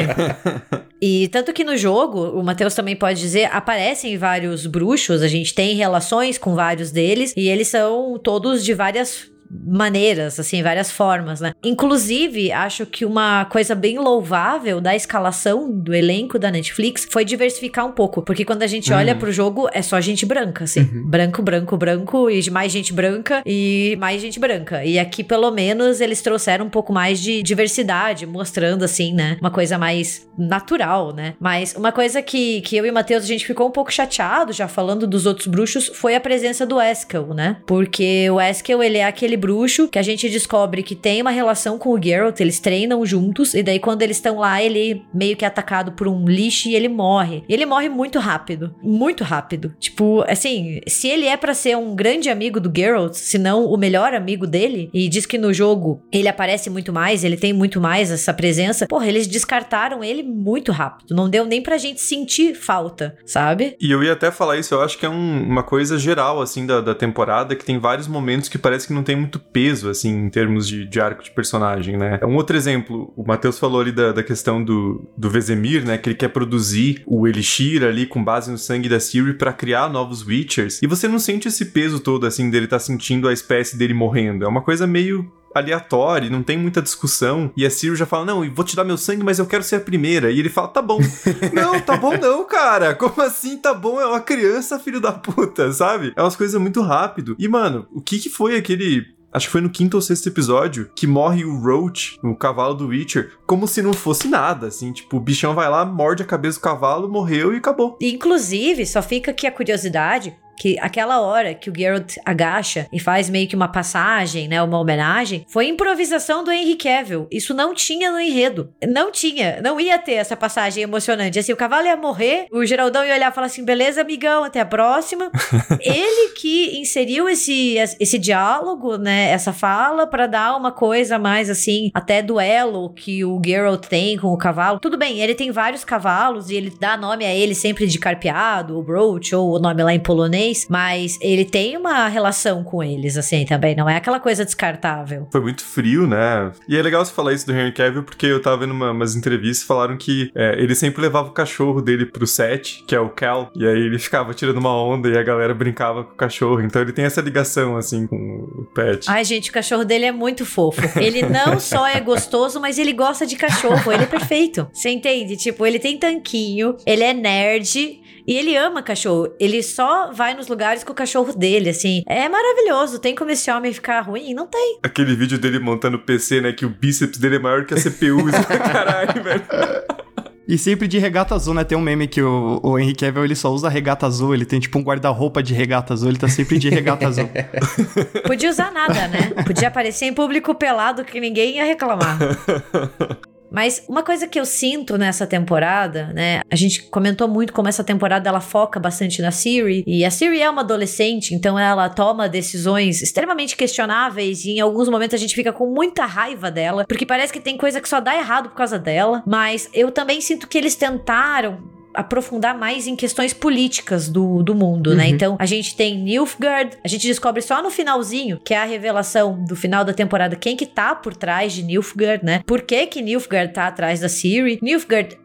E tanto que no jogo, o Matheus também pode dizer, aparecem vários bruxos, a gente tem relações com vários deles, e eles são todos de várias maneiras, assim, várias formas, né? Inclusive, acho que uma coisa bem louvável da escalação do elenco da Netflix foi diversificar um pouco, porque quando a gente uhum. olha pro jogo, é só gente branca, assim. Uhum. Branco, branco, branco, e mais gente branca e mais gente branca. E aqui, pelo menos, eles trouxeram um pouco mais de diversidade, mostrando, assim, né? Uma coisa mais natural, né? Mas uma coisa que, que eu e o Matheus, a gente ficou um pouco chateado, já falando dos outros bruxos, foi a presença do Eskel, né? Porque o Eskel, ele é aquele bruxo que a gente descobre que tem uma relação com o Geralt, eles treinam juntos, e daí quando eles estão lá, ele meio que é atacado por um lixo e ele morre. Ele morre muito rápido, muito rápido. Tipo, assim, se ele é para ser um grande amigo do Geralt, se não o melhor amigo dele, e diz que no jogo ele aparece muito mais, ele tem muito mais essa presença, porra, eles descartaram ele muito rápido. Não deu nem pra gente sentir falta, sabe? E eu ia até falar isso, eu acho que é um, uma coisa geral, assim, da, da temporada, que tem vários momentos que parece que não tem muito peso, assim, em termos de, de arco de personagem, né? Um outro exemplo, o Matheus falou ali da, da questão do, do Vesemir, né? Que ele quer produzir o Elixir ali com base no sangue da Siri para criar novos Witchers. E você não sente esse peso todo, assim, dele tá sentindo a espécie dele morrendo. É uma coisa meio aleatório, não tem muita discussão. E a Ciro já fala: Não, vou te dar meu sangue, mas eu quero ser a primeira. E ele fala: Tá bom. não, tá bom não, cara. Como assim tá bom? É uma criança, filho da puta, sabe? É umas coisas muito rápido. E, mano, o que que foi aquele acho que foi no quinto ou sexto episódio, que morre o Roach, o cavalo do Witcher, como se não fosse nada, assim, tipo, o bichão vai lá, morde a cabeça do cavalo, morreu e acabou. Inclusive, só fica aqui a curiosidade, que aquela hora que o Geralt agacha e faz meio que uma passagem, né, uma homenagem, foi improvisação do Henry Cavill. Isso não tinha no enredo. Não tinha, não ia ter essa passagem emocionante. Assim, o cavalo ia morrer, o Geraldão ia olhar e falar assim: "Beleza, amigão, até a próxima". Ele que inseriu esse esse diálogo, né, essa fala para dar uma coisa mais assim, até duelo que o Geralt tem com o cavalo. Tudo bem, ele tem vários cavalos e ele dá nome a ele sempre de carpeado, o brooch ou o nome lá em polonês mas ele tem uma relação com eles, assim, também. Não é aquela coisa descartável. Foi muito frio, né? E é legal você falar isso do Henry Cavill, porque eu tava vendo uma, umas entrevistas falaram que é, ele sempre levava o cachorro dele pro set, que é o Cal, e aí ele ficava tirando uma onda e a galera brincava com o cachorro. Então ele tem essa ligação, assim, com o pet. Ai, gente, o cachorro dele é muito fofo. Ele não só é gostoso, mas ele gosta de cachorro. Ele é perfeito. Você entende? Tipo, ele tem tanquinho, ele é nerd, e ele ama cachorro. Ele só vai nos lugares com o cachorro dele, assim. É maravilhoso. Tem como esse homem ficar ruim? Não tem. Aquele vídeo dele montando o PC, né? Que o bíceps dele é maior que a CPU. caralho, velho. E sempre de regata azul, né? Tem um meme que o, o Henry Cavill, ele só usa regata azul. Ele tem tipo um guarda-roupa de regata azul. Ele tá sempre de regata azul. Podia usar nada, né? Podia aparecer em público pelado que ninguém ia reclamar. Mas uma coisa que eu sinto nessa temporada, né? A gente comentou muito como essa temporada ela foca bastante na Siri. E a Siri é uma adolescente, então ela toma decisões extremamente questionáveis. E em alguns momentos a gente fica com muita raiva dela, porque parece que tem coisa que só dá errado por causa dela. Mas eu também sinto que eles tentaram aprofundar mais em questões políticas do, do mundo, né? uhum. né? Então, a gente tem Nilfgaard, a gente descobre só no finalzinho, que é a revelação do final da temporada, quem que tá por trás de Nilfgaard, né? Por que que Nilfgaard tá atrás da Ciri? Nilfgaard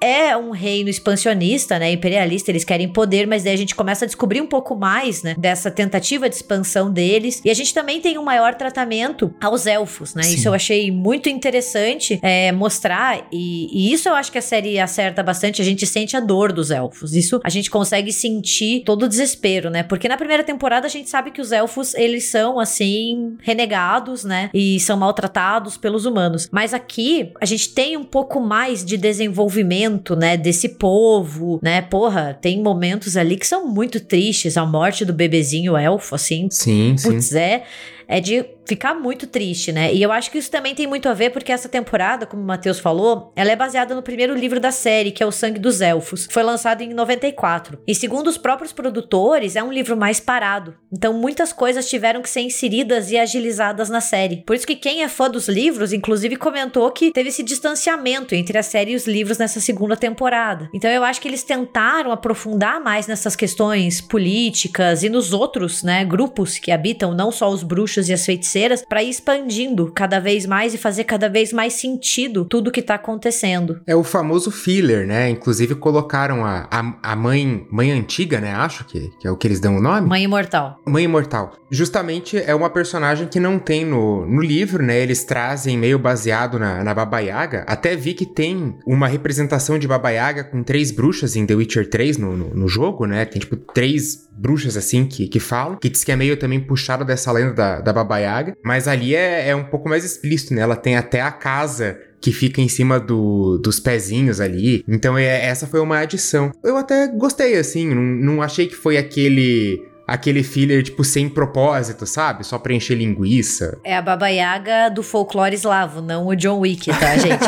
é um reino expansionista, né, imperialista, eles querem poder, mas daí a gente começa a descobrir um pouco mais, né, dessa tentativa de expansão deles. E a gente também tem um maior tratamento aos elfos, né? Sim. Isso eu achei muito interessante é, mostrar e, e, isso eu acho que a série acerta bastante. A gente sente a dor dos elfos. Isso a gente consegue sentir todo o desespero, né? Porque na primeira temporada a gente sabe que os elfos eles são assim renegados, né? E são maltratados pelos humanos. Mas aqui a gente tem um pouco mais de desenvolvimento né, desse povo, né? Porra, tem momentos ali que são muito tristes, a morte do bebezinho elfo, assim. Sim, putz, sim. é é de ficar muito triste, né? E eu acho que isso também tem muito a ver porque essa temporada, como o Matheus falou, ela é baseada no primeiro livro da série, que é O Sangue dos Elfos. Foi lançado em 94. E segundo os próprios produtores, é um livro mais parado. Então muitas coisas tiveram que ser inseridas e agilizadas na série. Por isso que quem é fã dos livros, inclusive comentou que teve esse distanciamento entre a série e os livros nessa segunda temporada. Então eu acho que eles tentaram aprofundar mais nessas questões políticas e nos outros, né, grupos que habitam não só os bruxos bruxos e as feiticeiras para ir expandindo cada vez mais e fazer cada vez mais sentido tudo que tá acontecendo. É o famoso filler, né? Inclusive colocaram a, a, a mãe, mãe antiga, né? Acho que, que é o que eles dão o nome. Mãe Imortal. Mãe Imortal. Justamente é uma personagem que não tem no, no livro, né? Eles trazem meio baseado na, na Baba Yaga. Até vi que tem uma representação de Baba Yaga com três bruxas em The Witcher 3 no, no, no jogo, né? Tem tipo três bruxas assim que, que falam, que diz que é meio também puxado dessa lenda da, da Baba Yaga. Mas ali é, é um pouco mais explícito, né? Ela tem até a casa que fica em cima do, dos pezinhos ali. Então é, essa foi uma adição. Eu até gostei, assim, não, não achei que foi aquele aquele filler, tipo, sem propósito, sabe? Só pra encher linguiça. É a Baba Yaga do folclore eslavo, não o John Wick, tá, gente?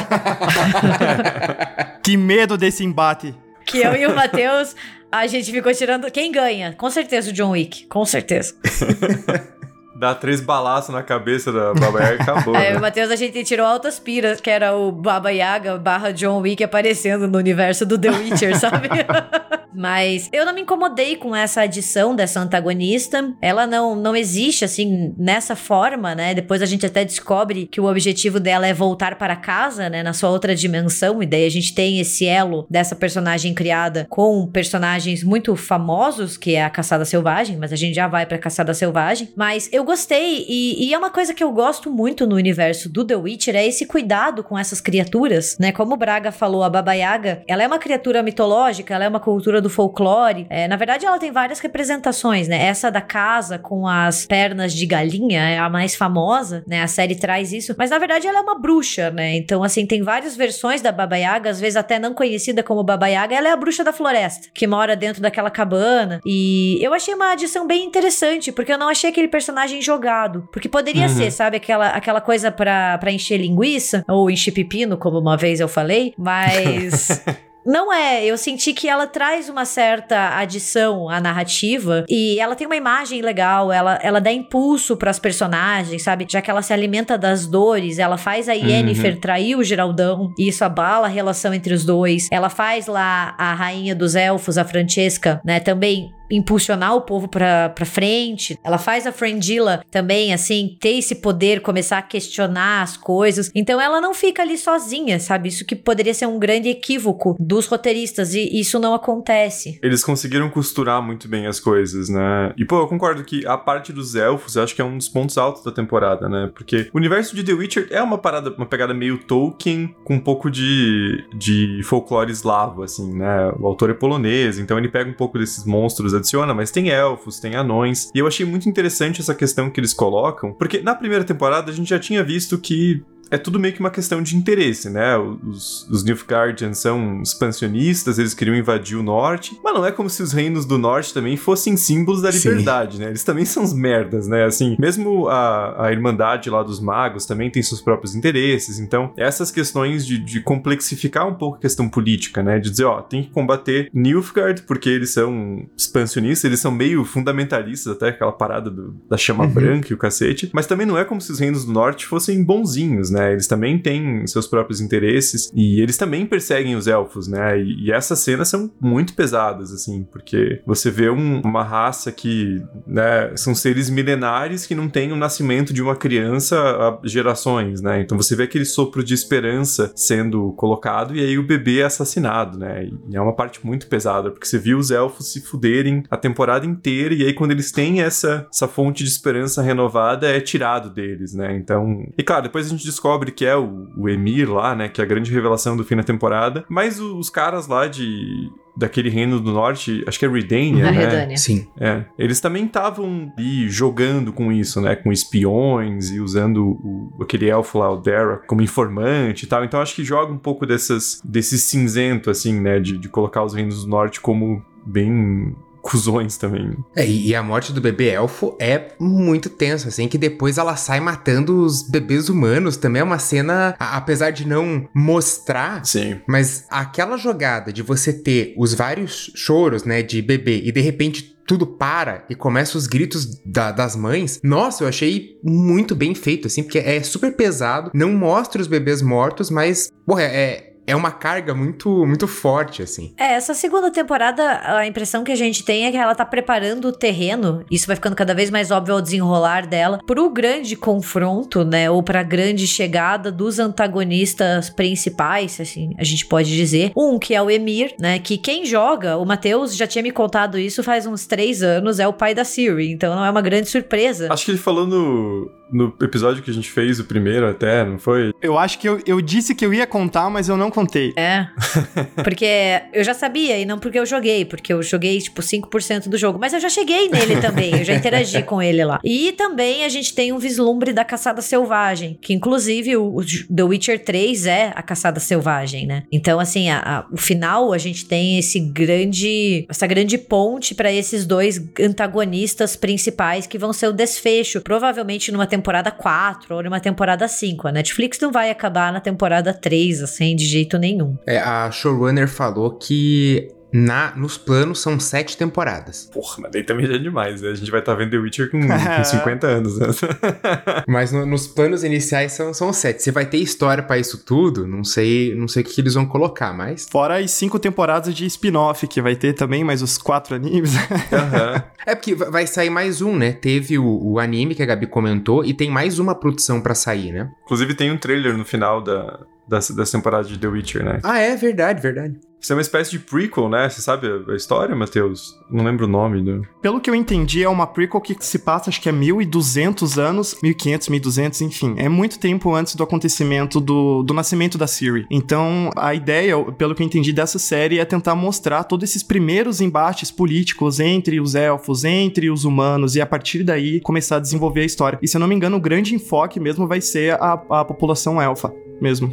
que medo desse embate. Que eu e o Matheus, a gente ficou tirando. Quem ganha? Com certeza o John Wick, com certeza. Dá três balaços na cabeça da Baba Yaga e acabou. É, né? o Matheus, a gente tirou altas piras, que era o Baba Yaga barra John Wick aparecendo no universo do The Witcher, sabe? Mas eu não me incomodei com essa adição dessa antagonista. Ela não, não existe, assim, nessa forma, né? Depois a gente até descobre que o objetivo dela é voltar para casa, né? Na sua outra dimensão. E daí a gente tem esse elo dessa personagem criada com personagens muito famosos, que é a Caçada Selvagem. Mas a gente já vai pra Caçada Selvagem. Mas eu gostei. E, e é uma coisa que eu gosto muito no universo do The Witcher. É esse cuidado com essas criaturas, né? Como o Braga falou, a Baba Yaga, ela é uma criatura mitológica, ela é uma cultura do folclore. É, na verdade, ela tem várias representações, né? Essa da casa com as pernas de galinha é a mais famosa, né? A série traz isso. Mas na verdade, ela é uma bruxa, né? Então, assim, tem várias versões da Baba Yaga, às vezes até não conhecida como Baba Yaga. Ela é a bruxa da floresta, que mora dentro daquela cabana. E eu achei uma adição bem interessante, porque eu não achei aquele personagem jogado. Porque poderia Uhum. ser, sabe? Aquela, aquela coisa pra encher linguiça, ou encher pepino, como uma vez eu falei. Mas. Não é, eu senti que ela traz uma certa adição à narrativa e ela tem uma imagem legal, ela, ela dá impulso pras personagens, sabe? Já que ela se alimenta das dores, ela faz a Yennefer trair o Geraldão e isso abala a relação entre os dois. Ela faz lá a rainha dos elfos, a Francesca, né? Também impulsionar o povo pra frente. Ela faz a Frangilla também, assim, ter esse poder, começar a questionar as coisas. Então ela não fica ali sozinha, sabe? Isso que poderia ser um grande equívoco dos roteiristas e isso não acontece. Eles conseguiram costurar muito bem as coisas, né? E, pô, eu concordo que a parte dos elfos, acho que é um dos pontos altos da temporada, né? Porque o universo de The Witcher é uma parada, uma pegada meio Tolkien, com um pouco de, de folclore eslavo, assim, né? O autor é polonês, então ele pega um pouco desses monstros, adiciona, mas tem elfos, tem anões. E eu achei muito interessante essa questão que eles colocam, porque na primeira temporada a gente já tinha visto que é tudo meio que uma questão de interesse, né? Os, os Nilfgaardians são expansionistas, eles queriam invadir o norte, mas não é como se os reinos do norte também fossem símbolos da Sim. liberdade, né? Eles também são os merdas, né? Assim, mesmo a, a Irmandade lá dos magos também tem seus próprios interesses, então essas questões de, de complexificar um pouco a questão política, né? De dizer, ó, tem que combater Nilfgaard porque eles são expansionistas, eles são meio fundamentalistas, até aquela parada do- da chama Uhum. branca e o cacete, mas também não é como se os reinos do norte fossem bonzinhos, né? Eles também têm seus próprios interesses e eles também perseguem os elfos, né? E, e essas cenas são muito pesadas, assim, porque você vê um- uma raça que, né, são seres milenares que não têm o nascimento de uma criança há gerações, né? Então você vê aquele sopro de esperança sendo colocado e aí o bebê é assassinado, né? E é uma parte muito pesada, porque você viu os elfos se fuderem a temporada inteira e aí quando eles têm essa, essa fonte de esperança renovada é tirado deles, né? Então, e claro, depois a gente descobre que é o, o Emir lá, né? Que é a grande revelação do fim da temporada. Mas o- os caras lá de. Daquele reino do norte, acho que é Redania, Na né? Redânia. Sim. É, eles também estavam ali jogando com isso, né? Com espiões e usando o, aquele elfo lá, o Dara, como informante e tal. Então acho que joga um pouco dessas, desse cinzento, assim, né? De, de colocar os reinos do norte como bem cuzões também. É, e a morte do bebê elfo é muito tenso, assim, que depois ela sai matando os bebês humanos. Também é uma cena, a- apesar de não mostrar. Sim. Mas aquela jogada de você ter os vários choros, né, de bebê, e de repente tudo para e começa os gritos da- das mães, nossa, eu achei muito bem feito, assim, porque é super pesado, não mostra os bebês mortos, mas, porra, é. É uma carga muito, muito forte, assim. É, essa segunda temporada, a impressão que a gente tem é que ela tá preparando o terreno, isso vai ficando cada vez mais óbvio ao desenrolar dela, pro grande confronto, né, ou pra grande chegada dos antagonistas principais, assim, a gente pode dizer. Um, que é o Emir, né, que quem joga, o Matheus já tinha me contado isso faz uns três anos, é o pai da Siri, então não é uma grande surpresa. Acho que ele falou no, no episódio que a gente fez, o primeiro até, não foi? Eu acho que eu, eu disse que eu ia contar, mas eu não contei. É. Porque eu já sabia, e não porque eu joguei, porque eu joguei, tipo, 5% do jogo. Mas eu já cheguei nele também, eu já interagi com ele lá. E também a gente tem um vislumbre da caçada selvagem, que inclusive o, o The Witcher 3 é a caçada selvagem, né? Então, assim, a, a, o final a gente tem esse grande. essa grande ponte para esses dois antagonistas principais que vão ser o desfecho, provavelmente numa temporada 4 ou numa temporada 5. A Netflix não vai acabar na temporada 3, assim, de jeito nenhum. É, a showrunner falou que na, nos planos são sete temporadas. Porra, mas daí também já é demais, né? A gente vai estar tá vendo The Witcher com, com 50 anos, né? mas no, nos planos iniciais são, são sete. Você vai ter história para isso tudo? Não sei, não sei o que eles vão colocar, mas. Fora as cinco temporadas de spin-off, que vai ter também, mais os quatro animes. uhum. É porque vai sair mais um, né? Teve o, o, anime que a Gabi comentou e tem mais uma produção para sair, né? Inclusive tem um trailer no final da, das, das temporadas de The Witcher, né? Ah, é verdade, verdade. Isso é uma espécie de prequel, né? Você sabe a história, Matheus? Não lembro o nome. Do... Pelo que eu entendi, é uma prequel que se passa, acho que é 1200 anos, 1500, 1200, enfim. É muito tempo antes do acontecimento do, do nascimento da Siri. Então, a ideia, pelo que eu entendi dessa série, é tentar mostrar todos esses primeiros embates políticos entre os elfos, entre os humanos, e a partir daí começar a desenvolver a história. E se eu não me engano, o grande enfoque mesmo vai ser a, a população elfa mesmo.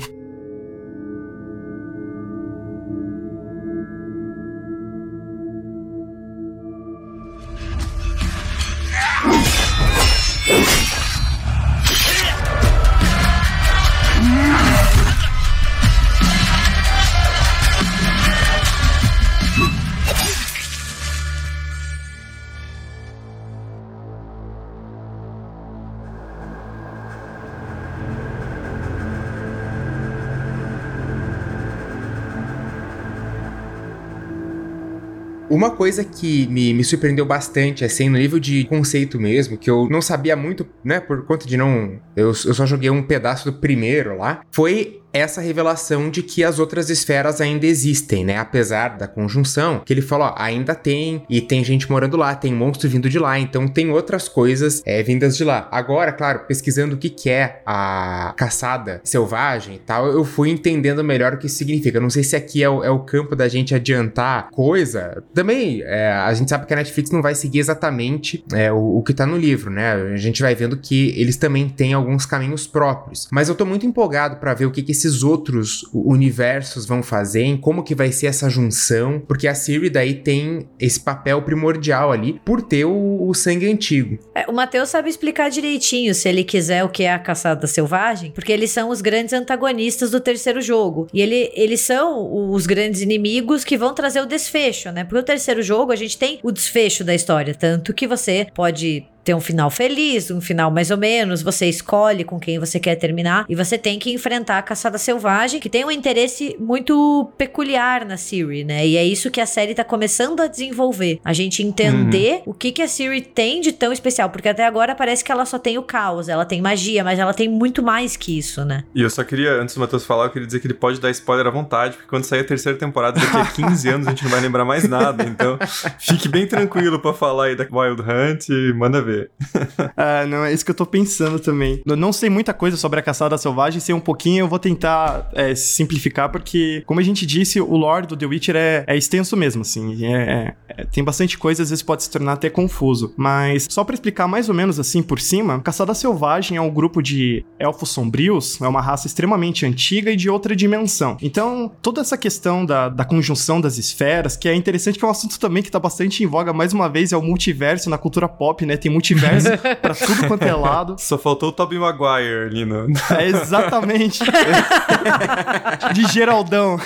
Uma coisa que me, me surpreendeu bastante, assim, no nível de conceito mesmo, que eu não sabia muito, né, por conta de não. Eu, eu só joguei um pedaço do primeiro lá, foi essa revelação de que as outras esferas ainda existem, né? Apesar da conjunção, que ele falou, ó, ainda tem, e tem gente morando lá, tem monstro vindo de lá, então tem outras coisas é, vindas de lá. Agora, claro, pesquisando o que, que é a caçada selvagem e tal, eu fui entendendo melhor o que isso significa. não sei se aqui é o, é o campo da gente adiantar coisa. Também, é, a gente sabe que a Netflix não vai seguir exatamente é, o, o que tá no livro, né? A gente vai vendo que eles também têm alguns caminhos próprios. Mas eu tô muito empolgado para ver o que, que esses outros universos vão fazer, em como que vai ser essa junção, porque a Siri daí tem esse papel primordial ali por ter o, o sangue antigo. É, o Matheus sabe explicar direitinho se ele quiser o que é a caçada selvagem, porque eles são os grandes antagonistas do terceiro jogo. E ele, eles são os grandes inimigos que vão trazer o desfecho, né? Porque o terceiro jogo a gente tem o desfecho da história, tanto que você pode ter um final feliz, um final mais ou menos, você escolhe com quem você quer terminar e você tem que enfrentar a caçada selvagem, que tem um interesse muito peculiar na Siri, né? E é isso que a série tá começando a desenvolver. A gente entender uhum. o que que a Siri tem de tão especial, porque até agora parece que ela só tem o caos, ela tem magia, mas ela tem muito mais que isso, né? E eu só queria, antes do Matheus falar, eu queria dizer que ele pode dar spoiler à vontade, porque quando sair a terceira temporada, daqui a 15 anos, a gente não vai lembrar mais nada. Então, fique bem tranquilo para falar aí da Wild Hunt e manda ver ver. ah, não, é isso que eu tô pensando também. Eu não sei muita coisa sobre a caçada selvagem, sei um pouquinho, eu vou tentar é, simplificar, porque, como a gente disse, o lore do The Witcher é, é extenso mesmo, assim. É, é, é, tem bastante coisa, às vezes pode se tornar até confuso. Mas, só para explicar mais ou menos assim por cima, caçada selvagem é um grupo de elfos sombrios, é uma raça extremamente antiga e de outra dimensão. Então, toda essa questão da, da conjunção das esferas, que é interessante, que é um assunto também que tá bastante em voga, mais uma vez, é o multiverso na cultura pop, né? Tem multiverso pra tudo quanto é lado. Só faltou o Tobey Maguire ali no... É, exatamente. De Geraldão.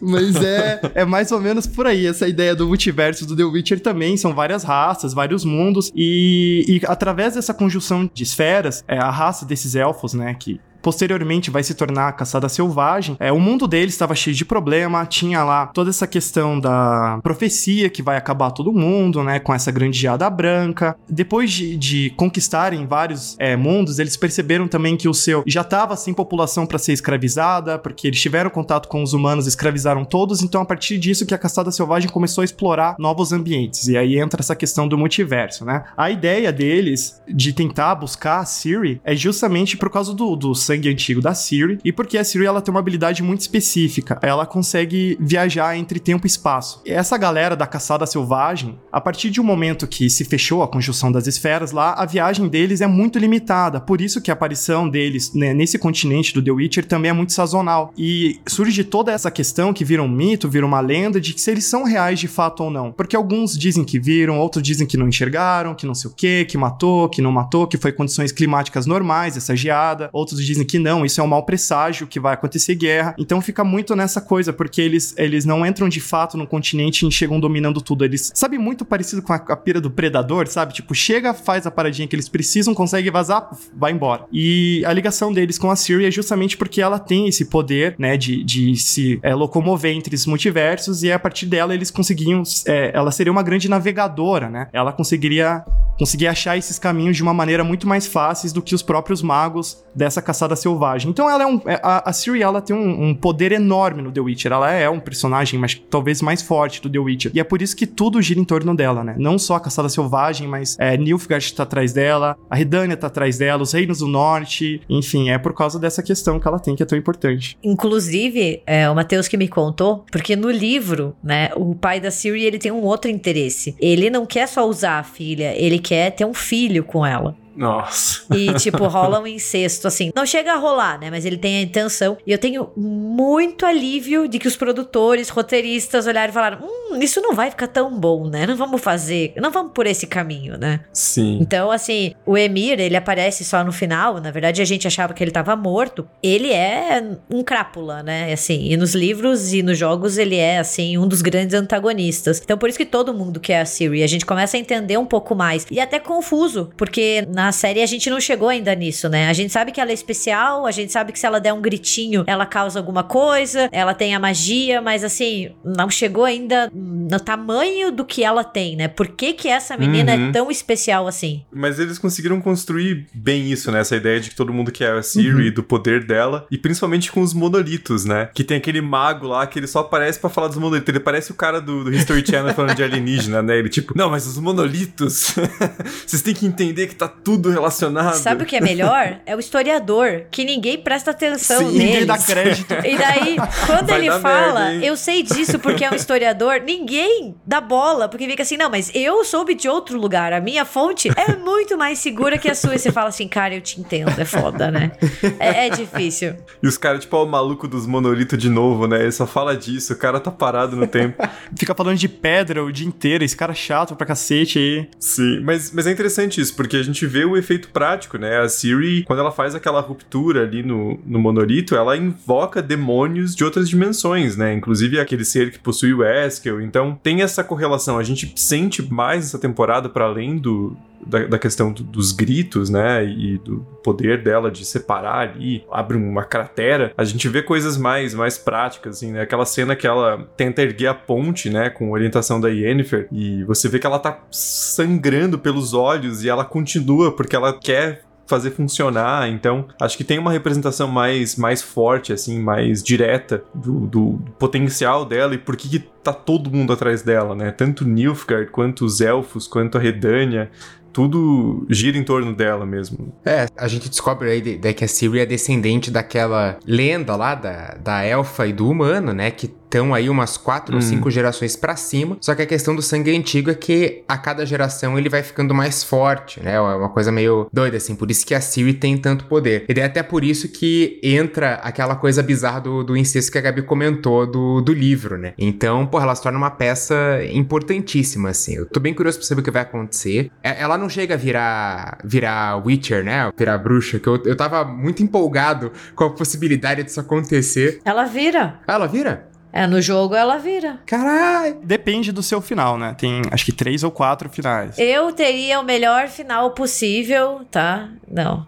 Mas é, é mais ou menos por aí essa ideia do multiverso do The Witcher também. São várias raças, vários mundos. E, e através dessa conjunção de esferas, é, a raça desses elfos, né, que posteriormente vai se tornar a Caçada Selvagem, é, o mundo deles estava cheio de problema, tinha lá toda essa questão da profecia que vai acabar todo mundo, né, com essa grande geada branca. Depois de, de conquistarem vários é, mundos, eles perceberam também que o seu já estava sem população para ser escravizada, porque eles tiveram contato com os humanos, escravizaram todos, então a partir disso que a Caçada Selvagem começou a explorar novos ambientes. E aí entra essa questão do multiverso, né? A ideia deles de tentar buscar a Siri é justamente por causa do, do sangue antigo da Siri e porque a Siri ela tem uma habilidade muito específica. Ela consegue viajar entre tempo e espaço. Essa galera da caçada selvagem, a partir de um momento que se fechou a conjunção das esferas lá, a viagem deles é muito limitada. Por isso que a aparição deles né, nesse continente do The Witcher também é muito sazonal. E surge toda essa questão que vira um mito, vira uma lenda de que se eles são reais de fato ou não. Porque alguns dizem que viram, outros dizem que não enxergaram, que não sei o que, que matou, que não matou, que foi condições climáticas normais, essa geada. Outros dizem que não, isso é um mau presságio, que vai acontecer guerra. Então fica muito nessa coisa, porque eles, eles não entram de fato no continente e chegam dominando tudo. Eles, sabe, muito parecido com a, a pira do predador, sabe? Tipo, chega, faz a paradinha que eles precisam, consegue vazar, vai embora. E a ligação deles com a Siri é justamente porque ela tem esse poder, né, de, de se é, locomover entre os multiversos e a partir dela eles conseguiam, é, ela seria uma grande navegadora, né? Ela conseguiria conseguir achar esses caminhos de uma maneira muito mais fáceis do que os próprios magos dessa caçada selvagem. Então ela é um. É, a, a Ciri ela tem um, um, poder enorme no The Witcher. Ela é um personagem, mas talvez mais forte do The Witcher. E é por isso que tudo gira em torno dela, né? Não só a caçada selvagem, mas é, Nilfgaard tá atrás dela, a Redânia tá atrás dela, os Reinos do Norte. Enfim, é por causa dessa questão que ela tem que é tão importante. Inclusive, é, o Matheus que me contou, porque no livro, né, o pai da Ciri ele tem um outro interesse. Ele não quer só usar a filha, ele quer quer ter um filho com ela. Nossa. E, tipo, rola um incesto, assim. Não chega a rolar, né? Mas ele tem a intenção. E eu tenho muito alívio de que os produtores, roteiristas olharam e falaram: hum, isso não vai ficar tão bom, né? Não vamos fazer, não vamos por esse caminho, né? Sim. Então, assim, o Emir, ele aparece só no final. Na verdade, a gente achava que ele tava morto. Ele é um crápula, né? Assim, e nos livros e nos jogos ele é, assim, um dos grandes antagonistas. Então, por isso que todo mundo quer a Siri. A gente começa a entender um pouco mais. E até confuso, porque na série a gente não chegou ainda nisso, né? A gente sabe que ela é especial, a gente sabe que se ela der um gritinho, ela causa alguma coisa, ela tem a magia, mas assim, não chegou ainda no tamanho do que ela tem, né? Por que que essa menina é uhum. é tão especial assim? Mas eles conseguiram construir bem isso, né? Essa ideia de que todo mundo quer a Siri, uhum. do poder dela, e principalmente com os monolitos, né? Que tem aquele mago lá que ele só aparece para falar dos monolitos. Ele parece o cara do, do History Channel falando de alienígena, né? Ele tipo, não, mas os monolitos, vocês têm que entender que tá tudo tudo relacionado. Sabe o que é melhor? É o historiador, que ninguém presta atenção Sim, neles. Ninguém dá crédito. E daí, quando Vai ele fala, merda, eu sei disso porque é um historiador, ninguém dá bola, porque fica assim, não, mas eu soube de outro lugar, a minha fonte é muito mais segura que a sua. E você fala assim, cara, eu te entendo, é foda, né? É, é difícil. E os caras, tipo, ó, o maluco dos monolitos de novo, né? Ele só fala disso, o cara tá parado no tempo. Fica falando de pedra o dia inteiro, esse cara chato pra cacete aí. Sim, mas, mas é interessante isso, porque a gente vê o efeito prático, né? A Siri, quando ela faz aquela ruptura ali no, no monolito, ela invoca demônios de outras dimensões, né? Inclusive aquele ser que possui o Eskel. Então tem essa correlação. A gente sente mais essa temporada para além do, da, da, questão do, dos gritos, né? E do poder dela de separar ali, abre uma cratera. A gente vê coisas mais, mais práticas, assim, né? Aquela cena que ela tenta erguer a ponte, né? Com orientação da Yennefer. E você vê que ela tá sangrando pelos olhos e ela continua porque ela quer fazer funcionar. Então, acho que tem uma representação mais, mais forte, assim, mais direta do, do, potencial dela e por que, que tá todo mundo atrás dela, né? Tanto Nilfgaard, quanto os elfos, quanto a Redânia tudo gira em torno dela mesmo. É, a gente descobre aí de, de que a Siri é descendente daquela lenda lá da, da elfa e do humano, né? Que estão aí umas quatro hum. ou cinco gerações para cima. Só que a questão do sangue antigo é que a cada geração ele vai ficando mais forte, né? É uma coisa meio doida, assim. Por isso que a Siri tem tanto poder. E é até por isso que entra aquela coisa bizarra do, do incesto que a Gabi comentou do, do livro, né? Então, porra, ela se torna uma peça importantíssima, assim. Eu tô bem curioso pra saber o que vai acontecer. É, ela não chega a virar, virar Witcher, né? Virar bruxa, que eu, eu tava muito empolgado com a possibilidade disso acontecer. Ela vira. Ah, ela vira? É, no jogo ela vira. Caralho! Depende do seu final, né? Tem acho que três ou quatro finais. Eu teria o melhor final possível, tá? Não.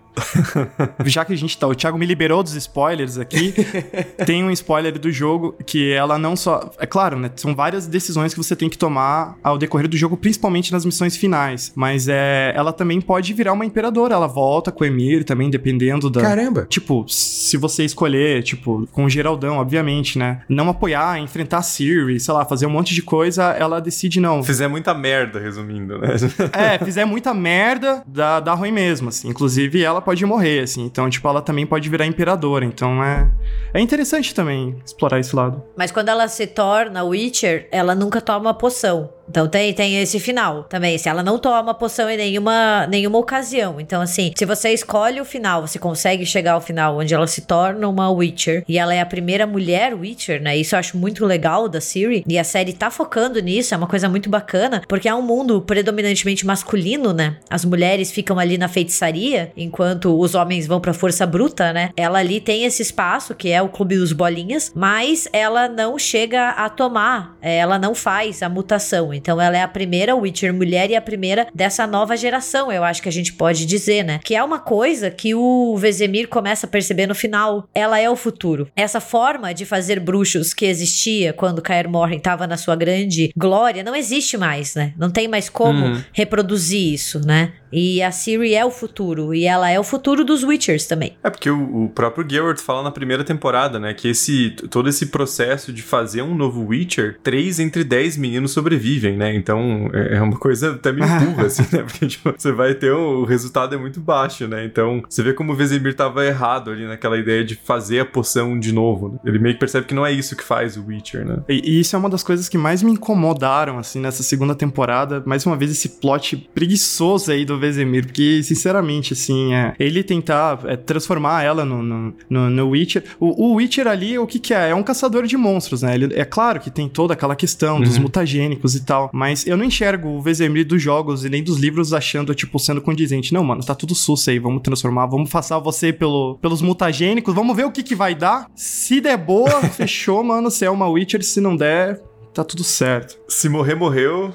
Já que a gente tá. O Thiago me liberou dos spoilers aqui. tem um spoiler do jogo que ela não só. É claro, né? São várias decisões que você tem que tomar ao decorrer do jogo, principalmente nas missões finais. Mas é, ela também pode virar uma imperadora. Ela volta com o Emir também, dependendo da. Caramba! Tipo, se você escolher, tipo, com o Geraldão, obviamente, né? Não apoiar, enfrentar a Siri, sei lá, fazer um monte de coisa, ela decide não. Fizer muita merda, resumindo, né? é, fizer muita merda, dá, dá ruim mesmo, assim. Inclusive, ela pode morrer, assim. Então, tipo, ela também pode virar imperadora. Então, é, é interessante também explorar esse lado. Mas quando ela se torna Witcher, ela nunca toma poção. Então tem, tem esse final também. Se ela não toma poção em nenhuma, nenhuma ocasião. Então, assim, se você escolhe o final, você consegue chegar ao final onde ela se torna uma Witcher e ela é a primeira mulher Witcher, né? Isso eu acho muito legal da Siri. E a série tá focando nisso, é uma coisa muito bacana, porque é um mundo predominantemente masculino, né? As mulheres ficam ali na feitiçaria, enquanto os homens vão pra força bruta, né? Ela ali tem esse espaço, que é o clube dos bolinhas, mas ela não chega a tomar, é, ela não faz a mutação. Então ela é a primeira Witcher mulher e a primeira dessa nova geração, eu acho que a gente pode dizer, né? Que é uma coisa que o Vezemir começa a perceber no final. Ela é o futuro. Essa forma de fazer bruxos que existia quando Kaer Morhen estava na sua grande glória não existe mais, né? Não tem mais como uhum. reproduzir isso, né? E a Siri é o futuro. E ela é o futuro dos Witchers também. É porque o, o próprio Geralt fala na primeira temporada, né? Que esse todo esse processo de fazer um novo Witcher, três entre dez meninos sobrevivem, né? Então é, é uma coisa até meio burra, assim, né? Porque tipo, você vai ter um, o resultado é muito baixo, né? Então você vê como o Vesemir tava errado ali naquela ideia de fazer a poção de novo. Né? Ele meio que percebe que não é isso que faz o Witcher, né? E, e isso é uma das coisas que mais me incomodaram, assim, nessa segunda temporada. Mais uma vez, esse plot preguiçoso aí do Vesemir, porque, sinceramente, assim, é, ele tentar é, transformar ela no, no, no, no Witcher. O, o, Witcher ali, o que que é? É um caçador de monstros, né? Ele, é claro que tem toda aquela questão uhum. dos mutagênicos e tal, mas eu não enxergo o Vesemir dos jogos e nem dos livros achando, tipo, sendo condizente. Não, mano, tá tudo sus aí, vamos transformar, vamos passar você pelo, pelos mutagênicos, vamos ver o que que vai dar. Se der boa, fechou, mano, você é uma Witcher, se não der, tá tudo certo. Se morrer, morreu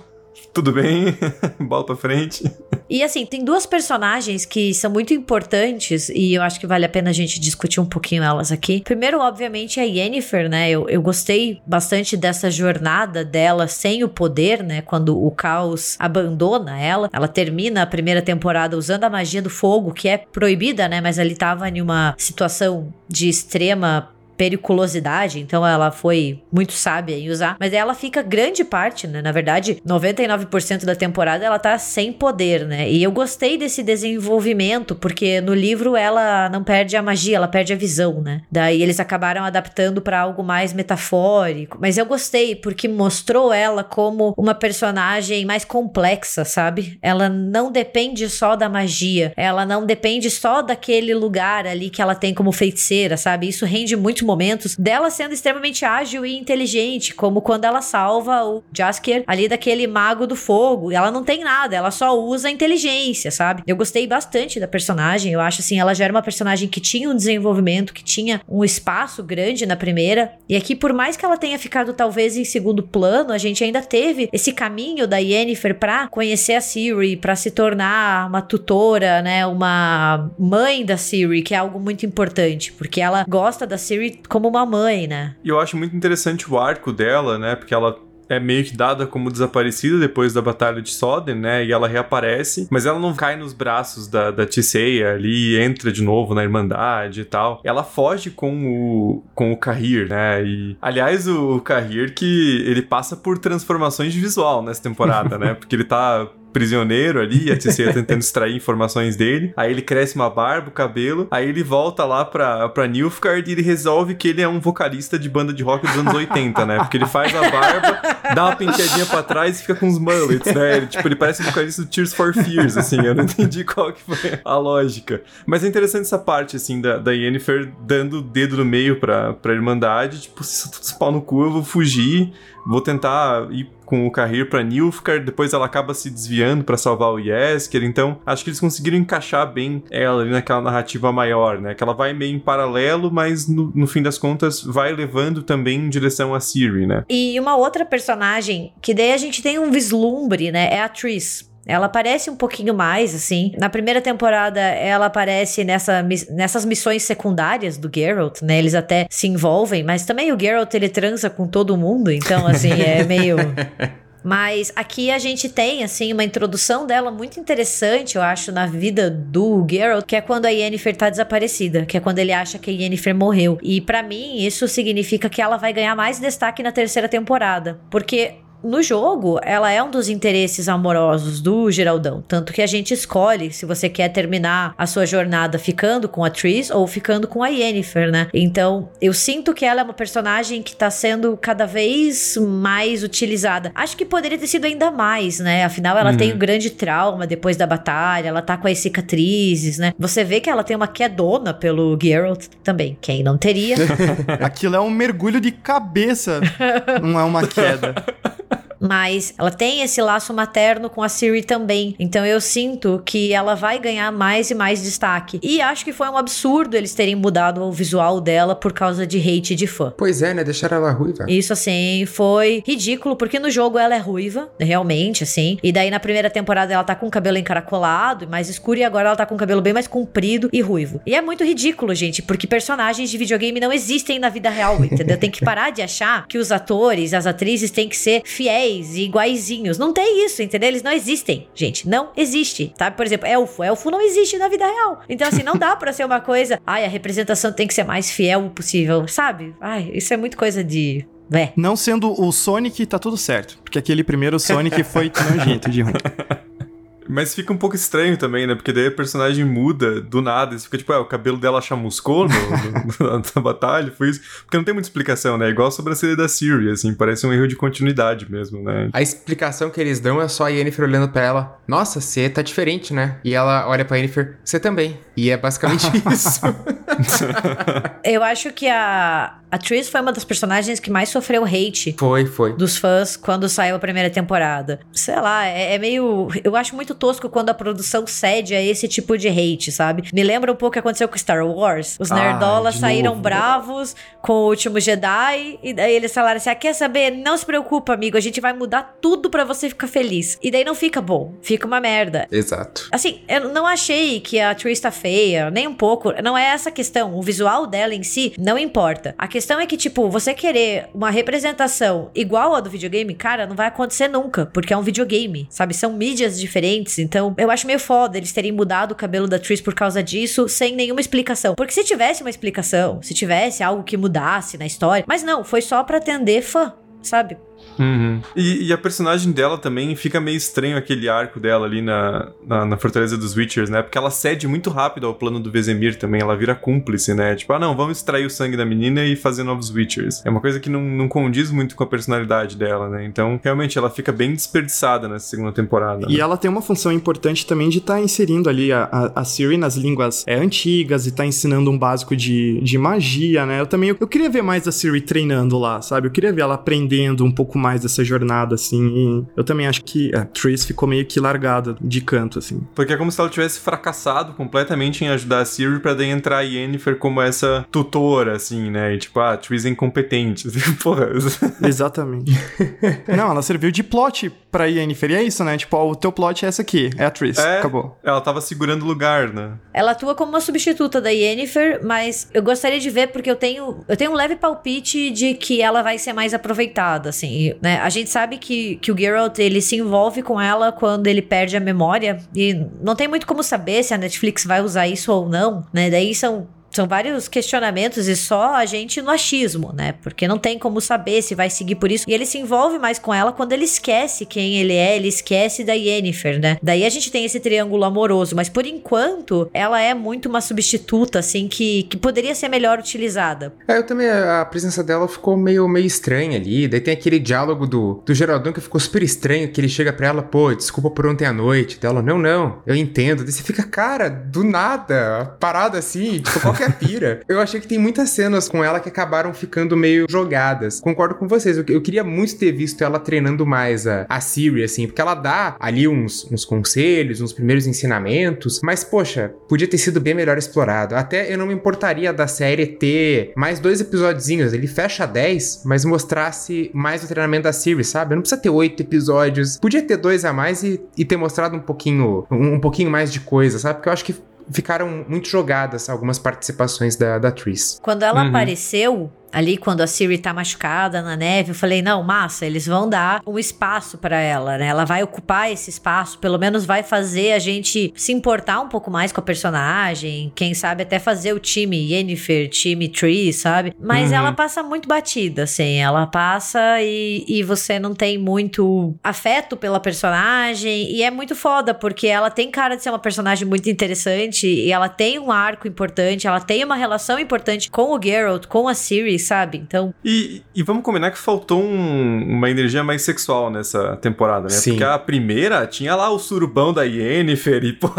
tudo bem, bola pra frente. E assim, tem duas personagens que são muito importantes e eu acho que vale a pena a gente discutir um pouquinho elas aqui. Primeiro, obviamente, é a Yennefer, né? Eu, eu gostei bastante dessa jornada dela sem o poder, né? Quando o caos abandona ela. Ela termina a primeira temporada usando a magia do fogo, que é proibida, né? Mas ele tava em uma situação de extrema periculosidade, então ela foi muito sábia em usar, mas ela fica grande parte, né? Na verdade, 99% da temporada ela tá sem poder, né? E eu gostei desse desenvolvimento, porque no livro ela não perde a magia, ela perde a visão, né? Daí eles acabaram adaptando para algo mais metafórico, mas eu gostei porque mostrou ela como uma personagem mais complexa, sabe? Ela não depende só da magia, ela não depende só daquele lugar ali que ela tem como feiticeira, sabe? Isso rende muito momentos dela sendo extremamente ágil e inteligente, como quando ela salva o Jaskier ali daquele mago do fogo. Ela não tem nada, ela só usa a inteligência, sabe? Eu gostei bastante da personagem. Eu acho assim, ela já era uma personagem que tinha um desenvolvimento, que tinha um espaço grande na primeira. E aqui, por mais que ela tenha ficado talvez em segundo plano, a gente ainda teve esse caminho da Yennefer pra conhecer a Siri, para se tornar uma tutora, né? Uma mãe da Siri, que é algo muito importante, porque ela gosta da Siri como uma mãe, né? E eu acho muito interessante o arco dela, né? Porque ela é meio que dada como desaparecida depois da Batalha de Soden, né? E ela reaparece, mas ela não cai nos braços da, da Tisseia ali, entra de novo na Irmandade e tal. Ela foge com o, com o Kahir, né? E, aliás, o, o Kahir que ele passa por transformações de visual nessa temporada, né? Porque ele tá prisioneiro ali, a TC tentando extrair informações dele. Aí ele cresce uma barba, o cabelo. Aí ele volta lá pra, pra Nilfgaard e ele resolve que ele é um vocalista de banda de rock dos anos 80, né? Porque ele faz a barba, dá uma penteadinha pra trás e fica com os mullets, né? Ele, tipo, ele parece um vocalista do Tears for Fears, assim. Eu não entendi qual que foi a lógica. Mas é interessante essa parte, assim, da, da Yennefer dando o dedo no meio pra, pra Irmandade. Tipo, se eu tô pau no cu, eu vou fugir vou tentar ir com o Carrir para Nilfgaard, depois ela acaba se desviando para salvar o Yesker, então acho que eles conseguiram encaixar bem ela ali naquela narrativa maior, né? Que ela vai meio em paralelo, mas no, no fim das contas vai levando também em direção a Siri, né? E uma outra personagem que daí a gente tem um vislumbre, né? É a Triss. Ela aparece um pouquinho mais, assim. Na primeira temporada, ela aparece nessa, nessas missões secundárias do Geralt, né? Eles até se envolvem, mas também o Geralt, ele transa com todo mundo, então, assim, é meio... Mas aqui a gente tem, assim, uma introdução dela muito interessante, eu acho, na vida do Geralt, que é quando a Yennefer tá desaparecida, que é quando ele acha que a Yennefer morreu. E para mim, isso significa que ela vai ganhar mais destaque na terceira temporada. Porque no jogo, ela é um dos interesses amorosos do Geraldão. Tanto que a gente escolhe se você quer terminar a sua jornada ficando com a Tris ou ficando com a Yennefer, né? Então, eu sinto que ela é uma personagem que tá sendo cada vez mais utilizada. Acho que poderia ter sido ainda mais, né? Afinal, ela uhum. tem um grande trauma depois da batalha, ela tá com as cicatrizes, né? Você vê que ela tem uma quedona pelo Geralt também. Quem não teria? Aquilo é um mergulho de cabeça, não é uma queda. Mas ela tem esse laço materno com a Siri também. Então eu sinto que ela vai ganhar mais e mais destaque. E acho que foi um absurdo eles terem mudado o visual dela por causa de hate de fã. Pois é, né? Deixaram ela ruiva. Isso, assim, foi ridículo, porque no jogo ela é ruiva, realmente, assim. E daí na primeira temporada ela tá com o cabelo encaracolado e mais escuro, e agora ela tá com o cabelo bem mais comprido e ruivo. E é muito ridículo, gente, porque personagens de videogame não existem na vida real, entendeu? Tem que parar de achar que os atores, as atrizes têm que ser fiéis e iguaizinhos. Não tem isso, entendeu? Eles não existem, gente. Não existe, sabe? Por exemplo, elfo. Elfo não existe na vida real. Então, assim, não dá pra ser uma coisa. Ai, a representação tem que ser mais fiel possível, sabe? Ai, isso é muito coisa de é. Não sendo o Sonic, tá tudo certo. Porque aquele primeiro Sonic foi nojento de ruim. Mas fica um pouco estranho também, né? Porque daí a personagem muda do nada. Você fica tipo, é, o cabelo dela chamuscou no, no, na batalha, foi isso. Porque não tem muita explicação, né? Igual a sobrancelha da Siri, assim, parece um erro de continuidade mesmo, né? A explicação que eles dão é só a Yennefer olhando pra ela: Nossa, você tá diferente, né? E ela olha pra Yennefer: Você também. E é basicamente isso. Eu acho que a, a Triss foi uma das personagens que mais sofreu hate. Foi, foi. Dos fãs quando saiu a primeira temporada. Sei lá, é, é, meio. Eu acho muito tosco quando a produção cede a esse tipo de hate, sabe? Me lembra um pouco o que aconteceu com Star Wars. Os ah, nerdolas saíram novo. bravos com o último Jedi. E daí eles falaram assim: ah, quer saber? Não se preocupa, amigo. A gente vai mudar tudo para você ficar feliz. E daí não fica bom. Fica uma merda. Exato. Assim, eu não achei que a Triss tá feia, nem um pouco. Não é essa a questão. O visual dela em si não importa. A questão é que, tipo, você querer uma representação igual a do videogame, cara, não vai acontecer nunca, porque é um videogame, sabe? São mídias diferentes, então eu acho meio foda eles terem mudado o cabelo da Triss por causa disso, sem nenhuma explicação. Porque se tivesse uma explicação, se tivesse algo que mudasse na história, mas não, foi só para atender fã, sabe? Uhum. E, e, a personagem dela também fica meio estranho aquele arco dela ali na, na, na, Fortaleza dos Witchers, né? Porque ela cede muito rápido ao plano do Vesemir também, ela vira cúmplice, né? Tipo, ah não, vamos extrair o sangue da menina e fazer novos Witchers. É uma coisa que não, não condiz muito com a personalidade dela, né? Então, realmente, ela fica bem desperdiçada nessa segunda temporada. E né? ela tem uma função importante também de estar tá inserindo ali a, a, a Siri nas línguas é, antigas e tá ensinando um básico de, de magia, né? Eu também, eu, eu queria ver mais a Siri treinando lá, sabe? Eu queria ver ela aprendendo um pouco mais dessa jornada, assim. eu também acho que a Triss ficou meio que largada de canto, assim. Porque é como se ela tivesse fracassado completamente em ajudar a Siri pra daí entrar a Yennefer como essa tutora, assim, né? E tipo, ah, a Triss é incompetente. Porra. Exatamente. Não, ela serviu de plot pra Yennefer. E é isso, né? Tipo, ó, o teu plot é essa aqui. É a Triss. É, acabou. Ela tava segurando o lugar, né? Ela atua como uma substituta da Yennefer, mas eu gostaria de ver porque eu tenho, eu tenho um leve palpite de que ela vai ser mais aproveitada, assim, né? A gente sabe que, que o Geralt, ele se envolve com ela quando ele perde a memória. E não tem muito como saber se a Netflix vai usar isso ou não, né? Daí são são vários questionamentos e só a gente no achismo, né? Porque não tem como saber se vai seguir por isso. E ele se envolve mais com ela quando ele esquece quem ele é, ele esquece da Yennefer, né? Daí a gente tem esse triângulo amoroso, mas por enquanto ela é muito uma substituta, assim, que, que poderia ser melhor utilizada. É, eu também, a presença dela ficou meio, meio estranha ali. Daí tem aquele diálogo do, do Geraldão que ficou super estranho, que ele chega pra ela, pô, desculpa por ontem à noite. Dela, não, não, eu entendo. Daí você fica, cara, do nada, parada assim, tipo, qual que a pira. Eu achei que tem muitas cenas com ela que acabaram ficando meio jogadas. Concordo com vocês, eu, eu queria muito ter visto ela treinando mais a, a Siri, assim, porque ela dá ali uns, uns conselhos, uns primeiros ensinamentos, mas, poxa, podia ter sido bem melhor explorado. Até eu não me importaria da série ter mais dois episódiozinhos, ele fecha 10, mas mostrasse mais o treinamento da Siri, sabe? Não precisa ter oito episódios, podia ter dois a mais e, e ter mostrado um pouquinho, um, um pouquinho mais de coisa, sabe? Porque eu acho que ficaram muito jogadas algumas participações da, da Tris. Quando ela uhum. apareceu, ali quando a Siri tá machucada na neve, eu falei, não, massa, eles vão dar um espaço para ela, né? Ela vai ocupar esse espaço, pelo menos vai fazer a gente se importar um pouco mais com a personagem, quem sabe até fazer o time Yennefer, time Tree, sabe? Mas uhum. ela passa muito batida, assim, ela passa e, e você não tem muito afeto pela personagem e é muito foda, porque ela tem cara de ser uma personagem muito interessante e ela tem um arco importante, ela tem uma relação importante com o Geralt, com a Siri, sabe? Então. E, e vamos combinar que faltou um, uma energia mais sexual nessa temporada, né? Sim. Porque a primeira tinha lá o surubão da Yennefer e, pô,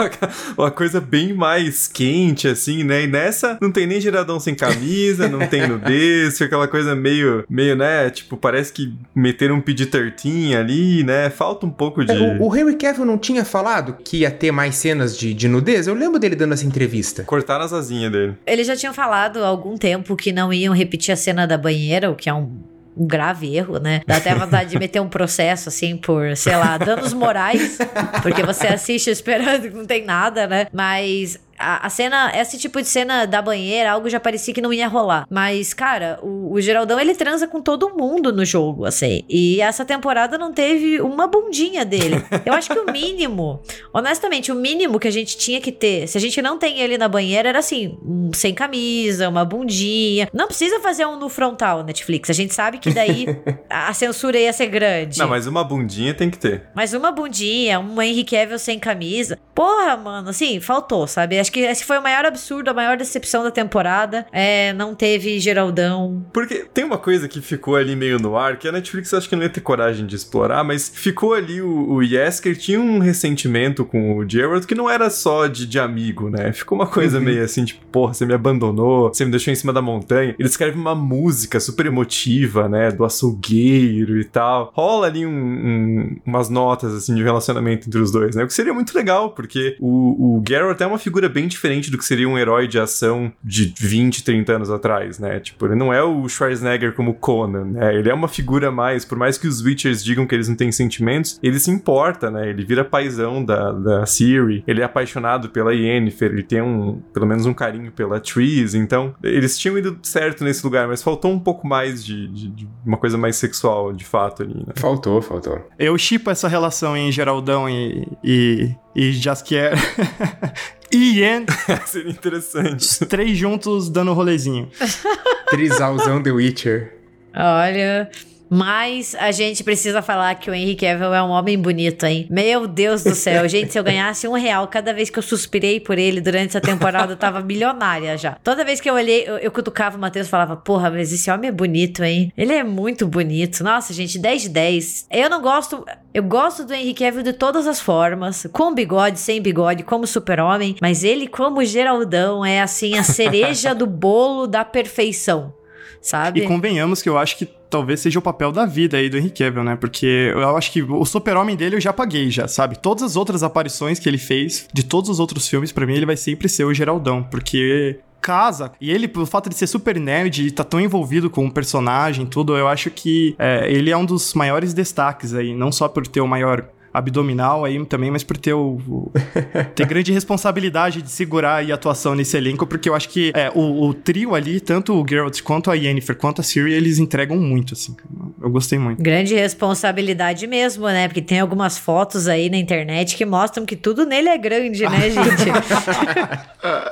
uma coisa bem mais quente, assim, né? E nessa não tem nem geradão sem camisa, não tem nudez, aquela coisa meio, meio, né? Tipo, parece que meteram um PG-13 ali, né? Falta um pouco de. É, o, o Henry Cavill não tinha falado que ia ter mais cenas de, de nudez? Eu lembro dele dando essa entrevista. Cortaram as asinhas dele. Eles já tinham falado há algum tempo que não iam repetir a cena da banheira, o que é um um grave erro, né? Dá até vontade de meter um processo, assim, por, sei lá, danos morais, porque você assiste esperando que não tem nada, né? Mas a, a, cena, esse tipo de cena da banheira, algo já parecia que não ia rolar. Mas, cara, o, o, Geraldão ele transa com todo mundo no jogo, assim. E essa temporada não teve uma bundinha dele. Eu acho que o mínimo, honestamente, o mínimo que a gente tinha que ter, se a gente não tem ele na banheira, era assim, um, sem camisa, uma bundinha. Não precisa fazer um no frontal, Netflix. A gente sabe que daí a censura ia ser grande. Não, mas uma bundinha tem que ter. Mas uma bundinha, um Henry Cavill sem camisa. Porra, mano, assim, faltou, sabe? Acho que esse foi o maior absurdo, a maior decepção da temporada. É, não teve Geraldão. Porque tem uma coisa que ficou ali meio no ar, que a Netflix acho que não ia ter coragem de explorar, mas ficou ali o, o Yesker tinha um ressentimento com o Gerald que não era só de, de amigo, né? Ficou uma coisa uhum. meio assim, tipo, porra, você me abandonou, você me deixou em cima da montanha. Ele escreve uma música super emotiva, né? Do açougueiro e tal. Rola ali um, um, umas notas, assim, de relacionamento entre os dois, né? O que seria muito legal, porque o, o Geralt é uma figura bem diferente do que seria um herói de ação de 20, 30 anos atrás, né? Tipo, ele não é o Schwarzenegger como Conan, né? Ele é uma figura mais, por mais que os Witchers digam que eles não têm sentimentos, ele se importa, né? Ele vira paizão da, da Siri, ele é apaixonado pela Yennefer, ele tem um, pelo menos um carinho pela Trees, então eles tinham ido certo nesse lugar, mas faltou um pouco mais de, de, de uma coisa mais sexual, de fato, ali, né? Faltou, faltou. Eu chipo essa relação em Geraldão e, e, e Jaskier. Ian. Seria interessante. Os três juntos dando rolezinho. Trisalzão The Witcher. Olha, mas a gente precisa falar que o Henry Cavill é um homem bonito, hein? Meu Deus do céu. Gente, se eu ganhasse um real cada vez que eu suspirei por ele durante essa temporada, eu tava milionária já. Toda vez que eu olhei, eu, eu cutucava o Matheus e falava, porra, mas esse homem é bonito, hein? Ele é muito bonito. Nossa, gente, 10 de 10. Eu não gosto... Eu gosto do Henry Cavill de todas as formas, com bigode, sem bigode, como super-homem, mas ele como Geraldão é assim a cereja do bolo da perfeição sabe? E convenhamos que eu acho que talvez seja o papel da vida aí do Henry Cavill, né? Porque eu acho que o super-homem dele eu já paguei já, sabe? Todas as outras aparições que ele fez, de todos os outros filmes, para mim ele vai sempre ser o Geraldão, porque casa. E ele, pelo fato de ser super nerd e tá tão envolvido com o personagem tudo, eu acho que é, ele é um dos maiores destaques aí. Não só por ter o maior abdominal aí também, mas por ter o, o ter grande responsabilidade de segurar a atuação nesse elenco, porque eu acho que é, o, o, trio ali, tanto o Geralt quanto a Yennefer, quanto a Ciri, eles entregam muito, assim. Eu gostei muito. Grande responsabilidade mesmo, né? Porque tem algumas fotos aí na internet que mostram que tudo nele é grande, né, gente?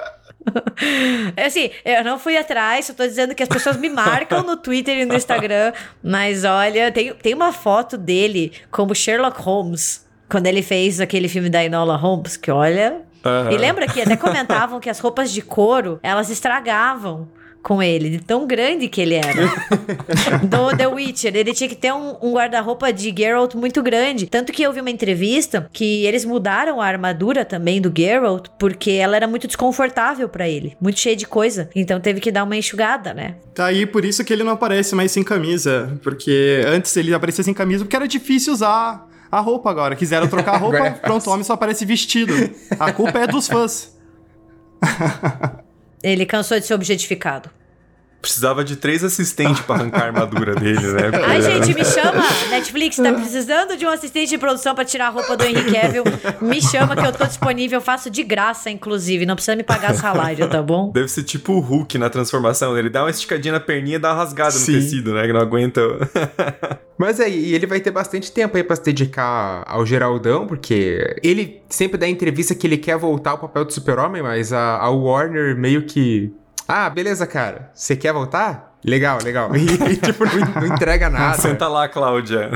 É assim, eu não fui atrás, só tô dizendo que as pessoas me marcam no Twitter e no Instagram, mas olha, tem, tem uma foto dele como Sherlock Holmes, quando ele fez aquele filme da Enola Holmes, que olha... Uhum. E lembra que até comentavam que as roupas de couro, elas estragavam com ele, de tão grande que ele era. do The Witcher, ele tinha que ter um, um guarda-roupa de Geralt muito grande. Tanto que eu vi uma entrevista que eles mudaram a armadura também do Geralt, porque ela era muito desconfortável para ele, muito cheia de coisa. Então teve que dar uma enxugada, né? Tá aí por isso que ele não aparece mais sem camisa, porque antes ele aparecia sem camisa porque era difícil usar a roupa agora. Quiseram trocar a roupa, é pronto, o homem só aparece vestido. A culpa é dos fãs. Ele cansou de ser objetificado. Precisava de três assistentes para arrancar a armadura dele, né? Ai, gente, me chama! Netflix tá precisando de um assistente de produção para tirar a roupa do Henry Cavill. Me chama que eu tô disponível, faço de graça, inclusive. Não precisa me pagar salário, tá bom? Deve ser tipo o Hulk na transformação. Ele dá uma esticadinha na perninha e dá uma rasgada Sim. no tecido, né? Que não aguenta. Mas aí, ele vai ter bastante tempo aí pra se dedicar ao Geraldão, porque ele sempre dá entrevista que ele quer voltar ao papel do super-homem, mas a, a Warner meio que ah, beleza, cara. Você quer voltar? Legal, legal. E, tipo, não, não, entrega nada. Senta lá, Cláudia.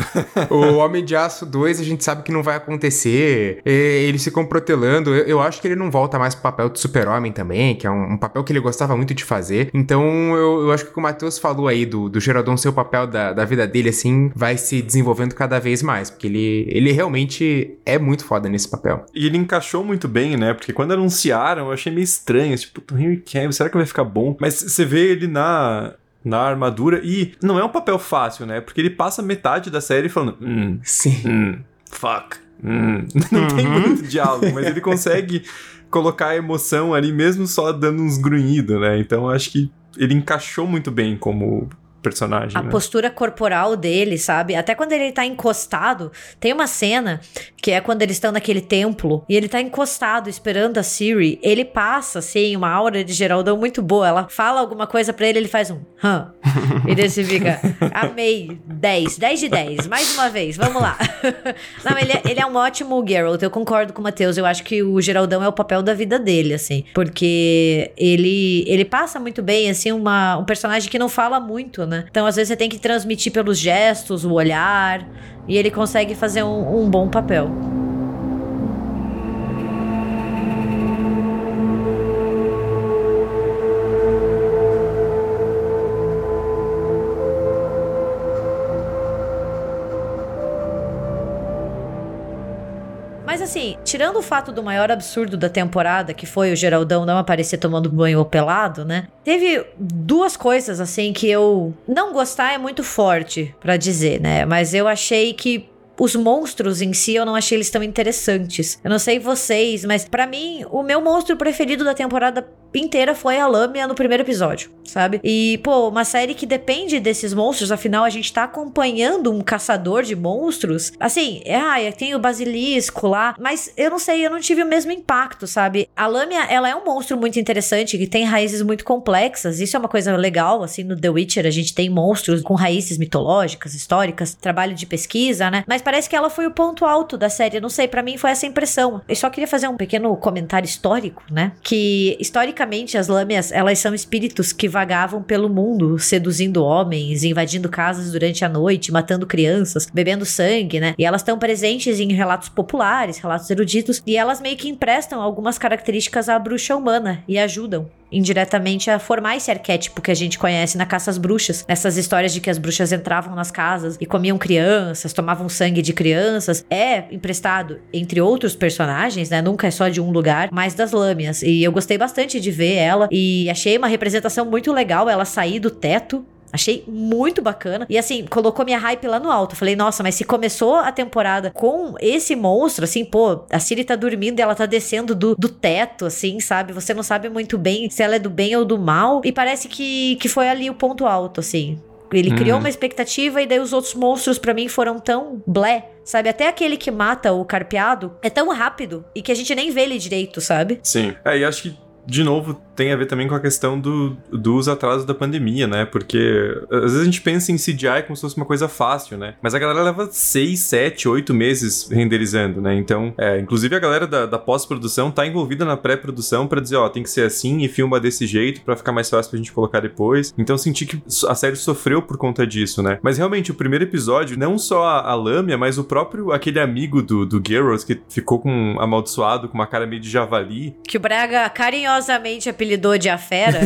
o Homem de Aço 2 a gente sabe que não vai acontecer. Eles ficam protelando. Eu, eu, acho que ele não volta mais pro papel de super-homem também, que é um, um, papel que ele gostava muito de fazer. Então eu, eu acho que o que o Matheus falou aí do, do Geraldão ser o papel da, da vida dele, assim, vai se desenvolvendo cada vez mais. Porque ele, ele realmente é muito foda nesse papel. E ele encaixou muito bem, né? Porque quando anunciaram, eu achei meio estranho. Tipo, o Henry Cavill, será que vai ficar bom? Mas você vê ele na na armadura. E não é um papel fácil, né? Porque ele passa metade da série falando. Hum, Sim. Hum, fuck. Hum. Não uhum. tem muito diálogo, mas ele consegue colocar a emoção ali mesmo só dando uns grunhidos, né? Então acho que ele encaixou muito bem como personagem. A né? postura corporal dele, sabe? Até quando ele tá encostado, tem uma cena que é quando eles estão naquele templo e ele tá encostado esperando a Siri. Ele passa, assim, uma aura de Geraldão muito boa. Ela fala alguma coisa para ele, ele faz um hã. e daí você fica, amei, 10, 10 de 10, mais uma vez, vamos lá. Não, ele é, ele é um ótimo Geralt, eu concordo com o Matheus. Eu acho que o Geraldão é o papel da vida dele, assim, porque ele, ele passa muito bem, assim, uma, um personagem que não fala muito, né? Então, às vezes, você tem que transmitir pelos gestos, o olhar, e ele consegue fazer um, um bom papel. Mas assim, tirando o fato do maior absurdo da temporada, que foi o Geraldão não aparecer tomando banho pelado, né? Teve duas coisas assim que eu não gostar é muito forte para dizer, né? Mas eu achei que os monstros em si eu não achei eles tão interessantes. Eu não sei vocês, mas para mim o meu monstro preferido da temporada inteira foi a Lâmina no primeiro episódio, sabe? E, pô, uma série que depende desses monstros, afinal a gente tá acompanhando um caçador de monstros. Assim, é, ah, tem o basilisco lá, mas eu não sei, eu não tive o mesmo impacto, sabe? A Lâmina, ela é um monstro muito interessante, que tem raízes muito complexas, isso é uma coisa legal, assim, no The Witcher a gente tem monstros com raízes mitológicas, históricas, trabalho de pesquisa, né? Mas parece que ela foi o ponto alto da série, eu não sei, para mim foi essa impressão. Eu só queria fazer um pequeno comentário histórico, né? Que, historicamente, Historicamente, as lâmias, elas são espíritos que vagavam pelo mundo, seduzindo homens, invadindo casas durante a noite, matando crianças, bebendo sangue, né? E elas estão presentes em relatos populares, relatos eruditos, e elas meio que emprestam algumas características à bruxa humana e ajudam indiretamente a formar esse arquétipo que a gente conhece na caça às bruxas. Nessas histórias de que as bruxas entravam nas casas e comiam crianças, tomavam sangue de crianças. É emprestado, entre outros personagens, né? Nunca é só de um lugar, mas das lâminas. E eu gostei bastante de ver ela e achei uma representação muito legal ela sair do teto Achei muito bacana. E assim, colocou minha hype lá no alto. Falei, nossa, mas se começou a temporada com esse monstro, assim, pô, a Siri tá dormindo e ela tá descendo do, do teto, assim, sabe? Você não sabe muito bem se ela é do bem ou do mal. E parece que, que foi ali o ponto alto, assim. Ele criou uhum. uma expectativa e daí os outros monstros para mim foram tão blé, sabe? Até aquele que mata o carpeado é tão rápido e que a gente nem vê ele direito, sabe? Sim. É, e acho que de novo, tem a ver também com a questão do, dos atrasos da pandemia, né? Porque às vezes a gente pensa em CGI como se fosse uma coisa fácil, né? Mas a galera leva 6, 7, 8 meses renderizando, né? Então, é, inclusive a galera da, da pós-produção tá envolvida na pré-produção para dizer, ó, tem que ser assim e filma desse jeito para ficar mais fácil pra gente colocar depois. Então, senti que a série sofreu por conta disso, né? Mas realmente, o primeiro episódio, não só a, a Lâmia, mas o próprio, aquele amigo do, do Geralt que ficou com amaldiçoado, com uma cara meio de javali. Que o Braga carinhosamente carinhosamente apelidou de A Fera.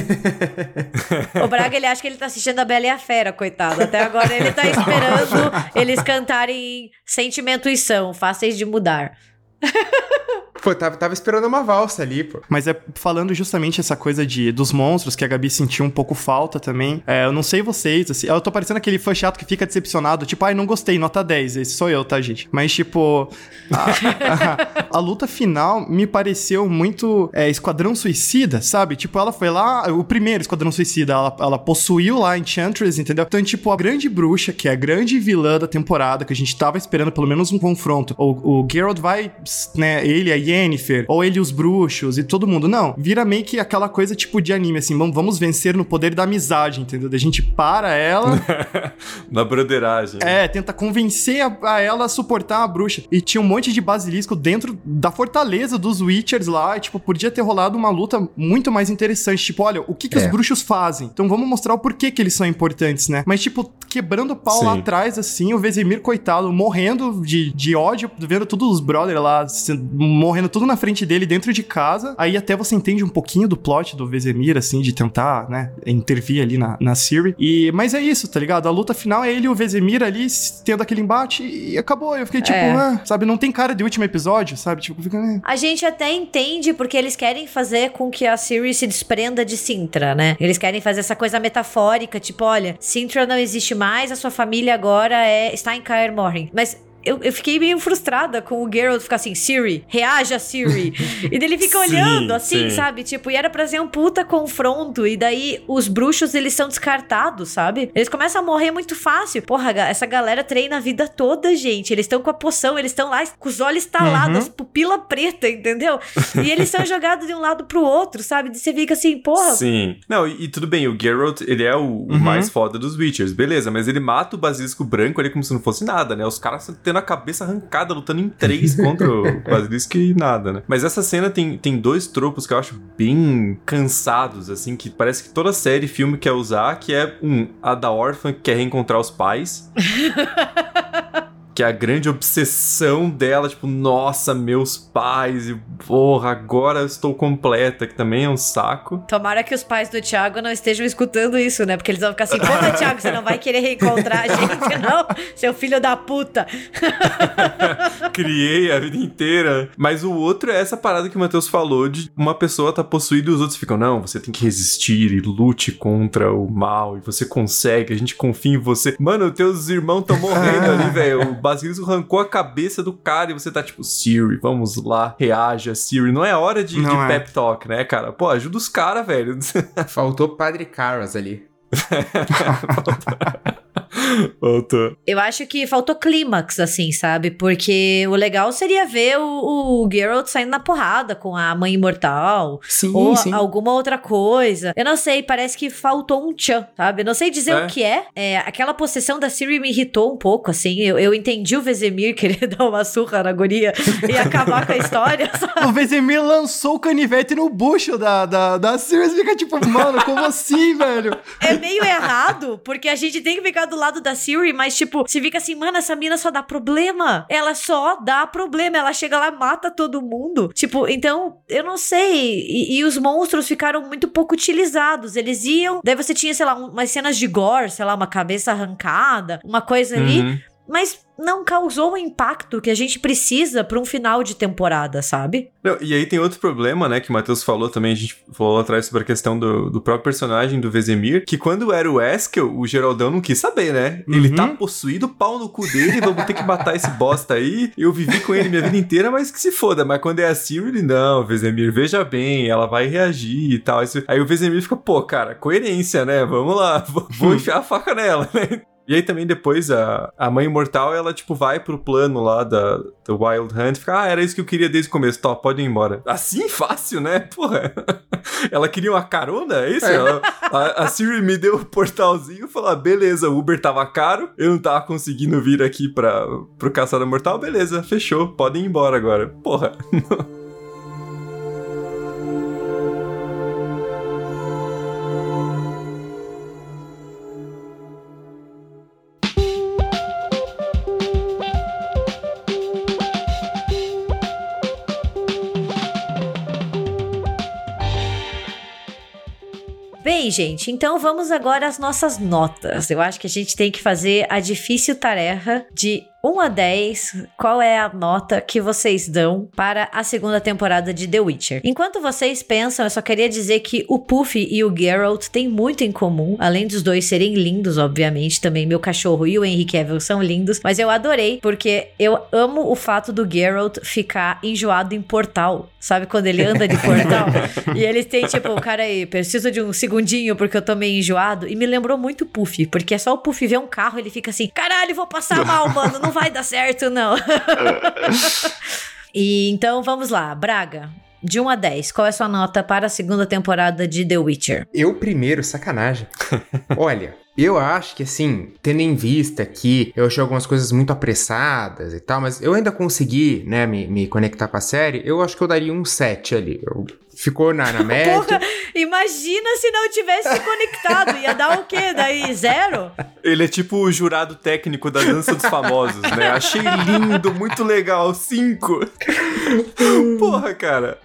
o Braga, ele acha que ele tá assistindo a Bela e a Fera, coitado. Até agora ele tá esperando eles cantarem Sentimento e São, fáceis de mudar. Pô, tava, tava esperando uma valsa ali, pô. Mas é falando justamente essa coisa de dos monstros que a Gabi sentiu um pouco falta também. É, eu não sei vocês, assim, eu tô parecendo aquele fã chato que fica decepcionado, tipo, ai, não gostei, nota 10. Esse sou eu, tá, gente? Mas, tipo, a, a, a luta final me pareceu muito é, Esquadrão Suicida, sabe? Tipo, ela foi lá, o primeiro Esquadrão Suicida, ela, ela possuiu lá Enchantress, entendeu? Então, tipo, a grande bruxa, que é a grande vilã da temporada, que a gente tava esperando pelo menos um confronto. O, o Geralt vai, né, ele, a Yennefer, ou ele os bruxos e todo mundo. Não, vira meio que aquela coisa tipo de anime, assim, vamos, vamos vencer no poder da amizade, entendeu? Da gente para ela. Na broderagem. É, tenta convencer a, a, ela a suportar a bruxa. E tinha um monte de basilisco dentro da fortaleza dos Witchers lá. E, tipo, podia ter rolado uma luta muito mais interessante. Tipo, olha, o que, que é. os bruxos fazem? Então vamos mostrar o porquê que eles são importantes, né? Mas, tipo, quebrando o pau Sim. lá atrás, assim, o Vesemir, coitado, morrendo de, de ódio, vendo todos os brothers lá morrendo tudo na frente dele dentro de casa. Aí até você entende um pouquinho do plot do Vesemir, assim, de tentar, né, intervir ali na, na Siri. E, mas é isso, tá ligado? A luta final é ele e o Vesemir ali tendo aquele embate e acabou. Eu fiquei tipo, é. ah, sabe, não tem cara de último episódio, sabe? Tipo, fica. Eh. A gente até entende porque eles querem fazer com que a Siri se desprenda de Sintra, né? Eles querem fazer essa coisa metafórica, tipo, olha, Sintra não existe mais, a sua família agora é está em Kaer Morhen. Mas eu, eu fiquei meio frustrada com o Geralt ficar assim, Siri, reaja Siri. e daí ele fica sim, olhando assim, sim. sabe? Tipo, e era pra ser um puta confronto. E daí os bruxos, eles são descartados, sabe? Eles começam a morrer muito fácil. Porra, essa galera treina a vida toda, gente. Eles estão com a poção, eles estão lá com os olhos talados, uhum. pupila preta, entendeu? E eles são jogados de um lado pro outro, sabe? E você fica assim, porra. Sim. Não, e, e tudo bem, o Geralt, ele é o, uhum. o, mais foda dos Witchers, beleza, mas ele mata o basilisco branco ali como se não fosse nada, né? Os caras tendo tendo a cabeça arrancada, lutando em três contra o Basilisco e nada, né? Mas essa cena tem, tem dois tropos que eu acho bem cansados, assim, que parece que toda série, filme quer usar, que é, um, a da órfã que quer reencontrar os pais. que é a grande obsessão dela, tipo, nossa, meus pais, e porra, agora eu estou completa, que também é um saco. Tomara que os pais do Thiago não estejam escutando isso, né? Porque eles vão ficar assim, porra, Thiago, você não vai querer reencontrar a gente, não? Seu filho da puta. Criei a vida inteira. Mas o outro é essa parada que o Matheus falou de uma pessoa tá possuída e os outros ficam, não, você tem que resistir e lute contra o mal, e você consegue, a gente confia em você. Mano, teus irmãos estão morrendo ali, velho basilisco arrancou a cabeça do cara e você tá tipo, Siri, vamos lá, reaja, Siri. Não é hora de, de é. pep talk, né, cara? Pô, ajuda os caras, velho. Faltou Padre Caras ali. Voltou. Eu acho que faltou clímax, assim, sabe? Porque o legal seria ver o, o Geralt saindo na porrada com a mãe imortal. Sim, ou sim. alguma outra coisa. Eu não sei, parece que faltou um tchan, sabe? Eu não sei dizer é. o que é. é. Aquela possessão da Siri me irritou um pouco, assim. Eu, eu entendi o Vezemir querer dar uma surra na guria e acabar com a história, sabe? O Vezemir lançou o canivete no bucho da, da, da Siri. Fica tipo, mano, como assim, velho? É meio errado, porque a gente tem que ficar do lado da Siri, mas tipo, você fica assim, mano, essa mina só dá problema. Ela só dá problema. Ela chega lá, mata todo mundo. Tipo, então, eu não sei. E, e os monstros ficaram muito pouco utilizados. Eles iam. Daí você tinha, sei lá, umas cenas de gore, sei lá, uma cabeça arrancada, uma coisa ali. Uhum. Mas não causou o impacto que a gente precisa para um final de temporada, sabe? Não, e aí tem outro problema, né, que o Matheus falou também, a gente falou atrás sobre a questão do, do próprio personagem do Vezemir, que quando era o Eskel, o Geraldão não quis saber, né? Uhum. Ele tá possuído, pau no cu dele, vamos ter que matar esse bosta aí. Eu vivi com ele minha vida inteira, mas que se foda. Mas quando é assim, ele, não, Vezemir, veja bem, ela vai reagir e tal. Aí o Vezemir fica, pô, cara, coerência, né? Vamos lá, vou enfiar a faca nela, né? E aí também depois a, a mãe imortal, ela tipo vai pro plano lá da, Wild Hunt, fica, ah, era isso que eu queria desde o começo, top, pode ir embora. Assim, fácil, né? Porra. ela queria uma carona, é isso? Ela, a, a, Siri me deu o portalzinho e falou, ah, beleza, o Uber tava caro, eu não tava conseguindo vir aqui pra, pro Caçada Mortal, beleza, fechou, podem ir embora agora. Porra. Bem, gente, então vamos agora às nossas notas. Eu acho que a gente tem que fazer a difícil tarefa de 1 a 10, qual é a nota que vocês dão para a segunda temporada de The Witcher? Enquanto vocês pensam, eu só queria dizer que o Puff e o Geralt têm muito em comum, além dos dois serem lindos, obviamente, também meu cachorro e o Henry Cavill são lindos, mas eu adorei porque eu amo o fato do Geralt ficar enjoado em portal. Sabe quando ele anda de portal? e eles têm tipo, cara aí, preciso de um segundinho porque eu tô meio enjoado. E me lembrou muito o Puff, porque é só o Puff ver um carro, ele fica assim, caralho, vou passar mal, mano, não vai dar certo, não. e então vamos lá, Braga. De 1 a 10, qual é a sua nota para a segunda temporada de The Witcher? Eu primeiro, sacanagem. Olha, eu acho que, assim, tendo em vista que eu achei algumas coisas muito apressadas e tal, mas eu ainda consegui, né, me, me conectar com a série, eu acho que eu daria um 7 ali. Eu, ficou na, na média. Porra, imagina se não tivesse se conectado. Ia dar o quê? Daí, zero? Ele é tipo o jurado técnico da Dança dos Famosos, né? Achei lindo, muito legal, cinco. Porra, cara.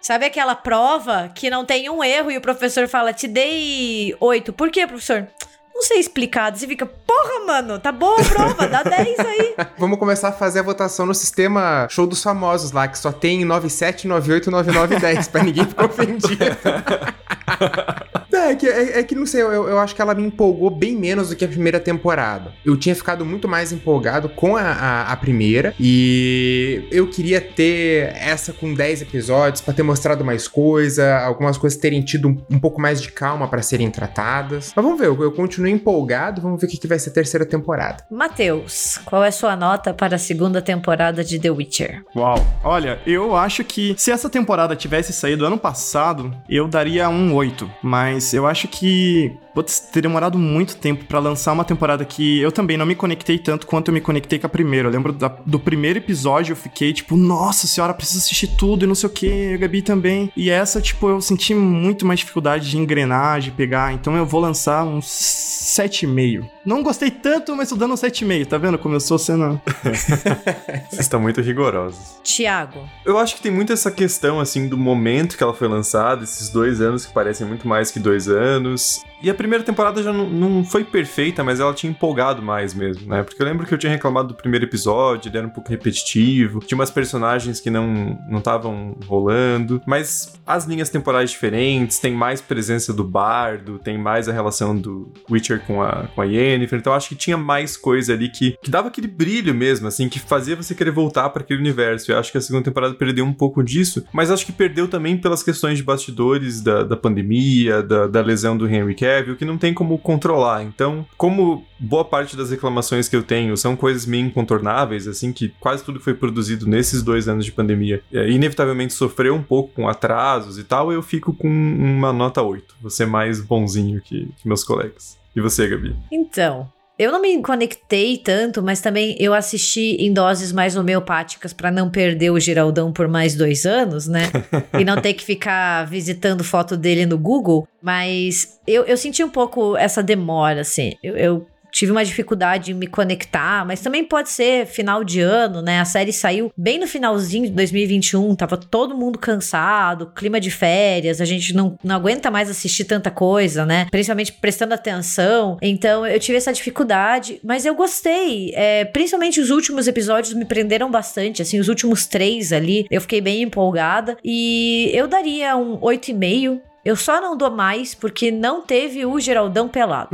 Sabe aquela prova que não tem um erro e o professor fala, te dei oito. Por quê, professor? Não sei explicar. Você fica, porra, mano, tá boa a prova, dá 10 aí. Vamos começar a fazer a votação no sistema show dos famosos lá, que só tem 97, 98, 99 e 10, pra ninguém ficar ofendido. É, que, é, é, que não sei, eu, eu acho que ela me empolgou bem menos do que a primeira temporada. Eu tinha ficado muito mais empolgado com a, a, a primeira e eu queria ter essa com 10 episódios para ter mostrado mais coisa, algumas coisas terem tido um, um pouco mais de calma para serem tratadas. Mas vamos ver, eu, eu continuo empolgado, vamos ver o que, que vai ser a terceira temporada. Matheus, qual é a sua nota para a segunda temporada de The Witcher? Uau, olha, eu acho que se essa temporada tivesse saído ano passado, eu daria um 8, mas mas eu acho que putz, ter demorado muito tempo para lançar uma temporada que eu também não me conectei tanto quanto eu me conectei com a primeira. Eu lembro da, do primeiro episódio, eu fiquei tipo, nossa senhora, preciso assistir tudo e não sei o que, a Gabi também. E essa, tipo, eu senti muito mais dificuldade de engrenar, de pegar. Então eu vou lançar uns 7,5. Não gostei tanto, mas tô dando um 7,5. Tá vendo como eu sou sendo. Vocês estão muito rigorosos. Tiago. Eu acho que tem muito essa questão, assim, do momento que ela foi lançada, esses dois anos que parecem muito mais que dois anos. E a primeira temporada já não, não, foi perfeita, mas ela tinha empolgado mais mesmo, né? Porque eu lembro que eu tinha reclamado do primeiro episódio, ele era um pouco repetitivo, tinha umas personagens que não estavam rolando, mas as linhas temporais diferentes, tem mais presença do bardo, tem mais a relação do Witcher com a, com a Yennefer, então acho que tinha mais coisa ali que, que dava aquele brilho mesmo, assim, que fazia você querer voltar para aquele universo. Eu acho que a segunda temporada perdeu um pouco disso, mas acho que perdeu também pelas questões de bastidores da, da pandemia, da, da lesão do Henry Cavill, prévio que não tem como controlar. Então, como boa parte das reclamações que eu tenho são coisas meio incontornáveis, assim, que quase tudo que foi produzido nesses dois anos de pandemia é, inevitavelmente sofreu um pouco com atrasos e tal, eu fico com uma nota 8. Você mais bonzinho que, que meus colegas. E você, Gabi? Então, eu não me conectei tanto, mas também eu assisti em doses mais homeopáticas para não perder o Geraldão por mais dois anos, né? e não ter que ficar visitando foto dele no Google. Mas eu, eu senti um pouco essa demora, assim. Eu, eu tive uma dificuldade em me conectar, mas também pode ser final de ano, né? A série saiu bem no finalzinho de 2021, tava todo mundo cansado, clima de férias, a gente não, não aguenta mais assistir tanta coisa, né? Principalmente prestando atenção. Então eu tive essa dificuldade, mas eu gostei. É, principalmente os últimos episódios me prenderam bastante, assim, os últimos três ali, eu fiquei bem empolgada. E eu daria um 8,5 eu só não dou mais porque não teve o Geraldão pelado.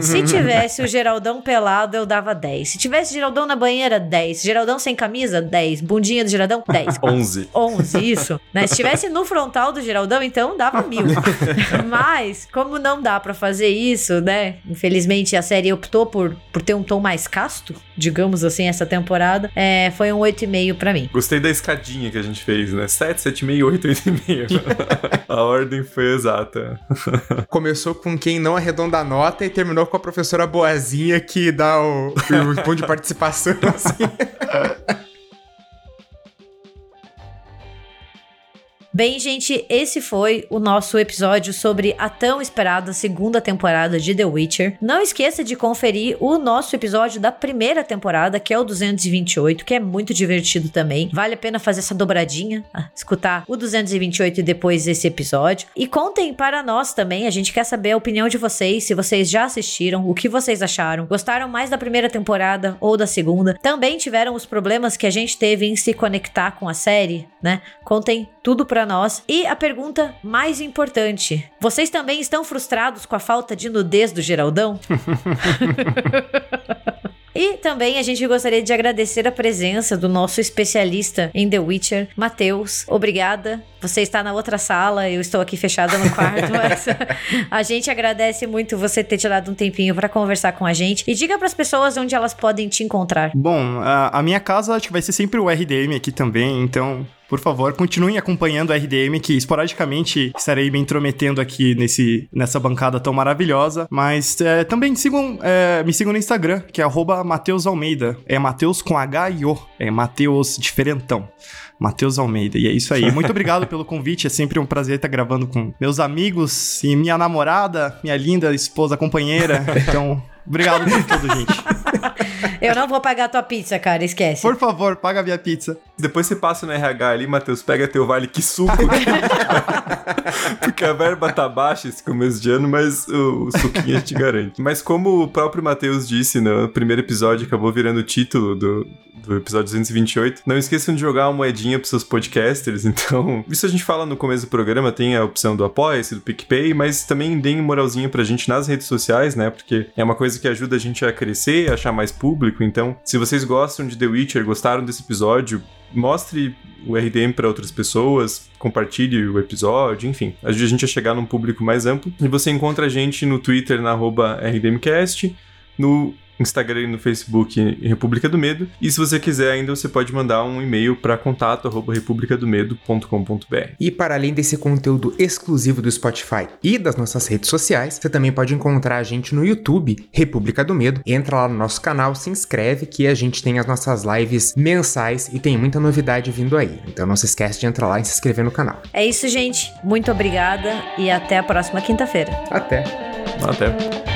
Se tivesse o Geraldão pelado, eu dava 10. Se tivesse Geraldão na banheira, 10. Geraldão sem camisa, 10. Bundinha do Geraldão, 10. 11. 11, isso. Né? Se tivesse no frontal do Geraldão, então dava mil. Mas, como não dá para fazer isso, né? Infelizmente a série optou por, por ter um tom mais casto, digamos assim, essa temporada. É, foi um 8,5 para mim. Gostei da escadinha que a gente fez, né? 7, 7,5, 8, 8,5. a ordem foi exata. Começou com quem não arredonda a nota e terminou com a professora boazinha que dá o, o ponto de participação, assim. Bem, gente, esse foi o nosso episódio sobre a tão esperada segunda temporada de The Witcher. Não esqueça de conferir o nosso episódio da primeira temporada, que é o 228, que é muito divertido também. Vale a pena fazer essa dobradinha, ah, escutar o 228 e depois esse episódio. E contem para nós também, a gente quer saber a opinião de vocês, se vocês já assistiram, o que vocês acharam. Gostaram mais da primeira temporada ou da segunda? Também tiveram os problemas que a gente teve em se conectar com a série, né? Contem tudo para nós. E a pergunta mais importante: vocês também estão frustrados com a falta de nudez do Geraldão? E também a gente gostaria de agradecer a presença do nosso especialista em The Witcher, Matheus. Obrigada. Você está na outra sala, eu estou aqui fechada no quarto, mas a gente agradece muito você ter tirado um tempinho para conversar com a gente. E diga para as pessoas onde elas podem te encontrar. Bom, a, a minha casa acho que vai ser sempre o RDM aqui também, então por favor, continuem acompanhando o RDM, que esporadicamente estarei me intrometendo aqui nesse, nessa bancada tão maravilhosa. Mas é, também sigam, é, me sigam no Instagram, que é Mateus Almeida. É Mateus com H e O. É Mateus diferentão. Matheus Almeida. E é isso aí. Muito obrigado pelo convite. É sempre um prazer estar gravando com meus amigos e minha namorada, minha linda esposa companheira. Então, obrigado por tudo, gente. Eu não vou pagar a tua pizza, cara, esquece. Por favor, paga a minha pizza. Depois você passa no RH ali, Matheus, pega teu vale que suco. Porque a verba tá baixa esse começo de ano, mas o, o suquinho a gente garante. Mas como o próprio Matheus disse no primeiro episódio, acabou virando o título do, do episódio 228, não esqueçam de jogar uma moedinha pros seus podcasters. Então, isso a gente fala no começo do programa, tem a opção do Apoia-se, do PicPay, mas também deem moralzinha pra gente nas redes sociais, né? Porque é uma coisa que ajuda a gente a crescer, a achar mais público. Então, se vocês gostam de The Witcher, gostaram desse episódio, mostre o RDM para outras pessoas, compartilhe o episódio, enfim, ajude a gente a chegar num público mais amplo. E você encontra a gente no Twitter na RDMcast, no Instagram e no Facebook República do Medo. E se você quiser ainda, você pode mandar um e-mail para contato@republicadomedo.com.br. E para além desse conteúdo exclusivo do Spotify e das nossas redes sociais, você também pode encontrar a gente no YouTube, República do Medo. Entra lá no nosso canal, se inscreve que a gente tem as nossas lives mensais e tem muita novidade vindo aí. Então não se esquece de entrar lá e se inscrever no canal. É isso, gente. Muito obrigada e até a próxima quinta-feira. Até. Até.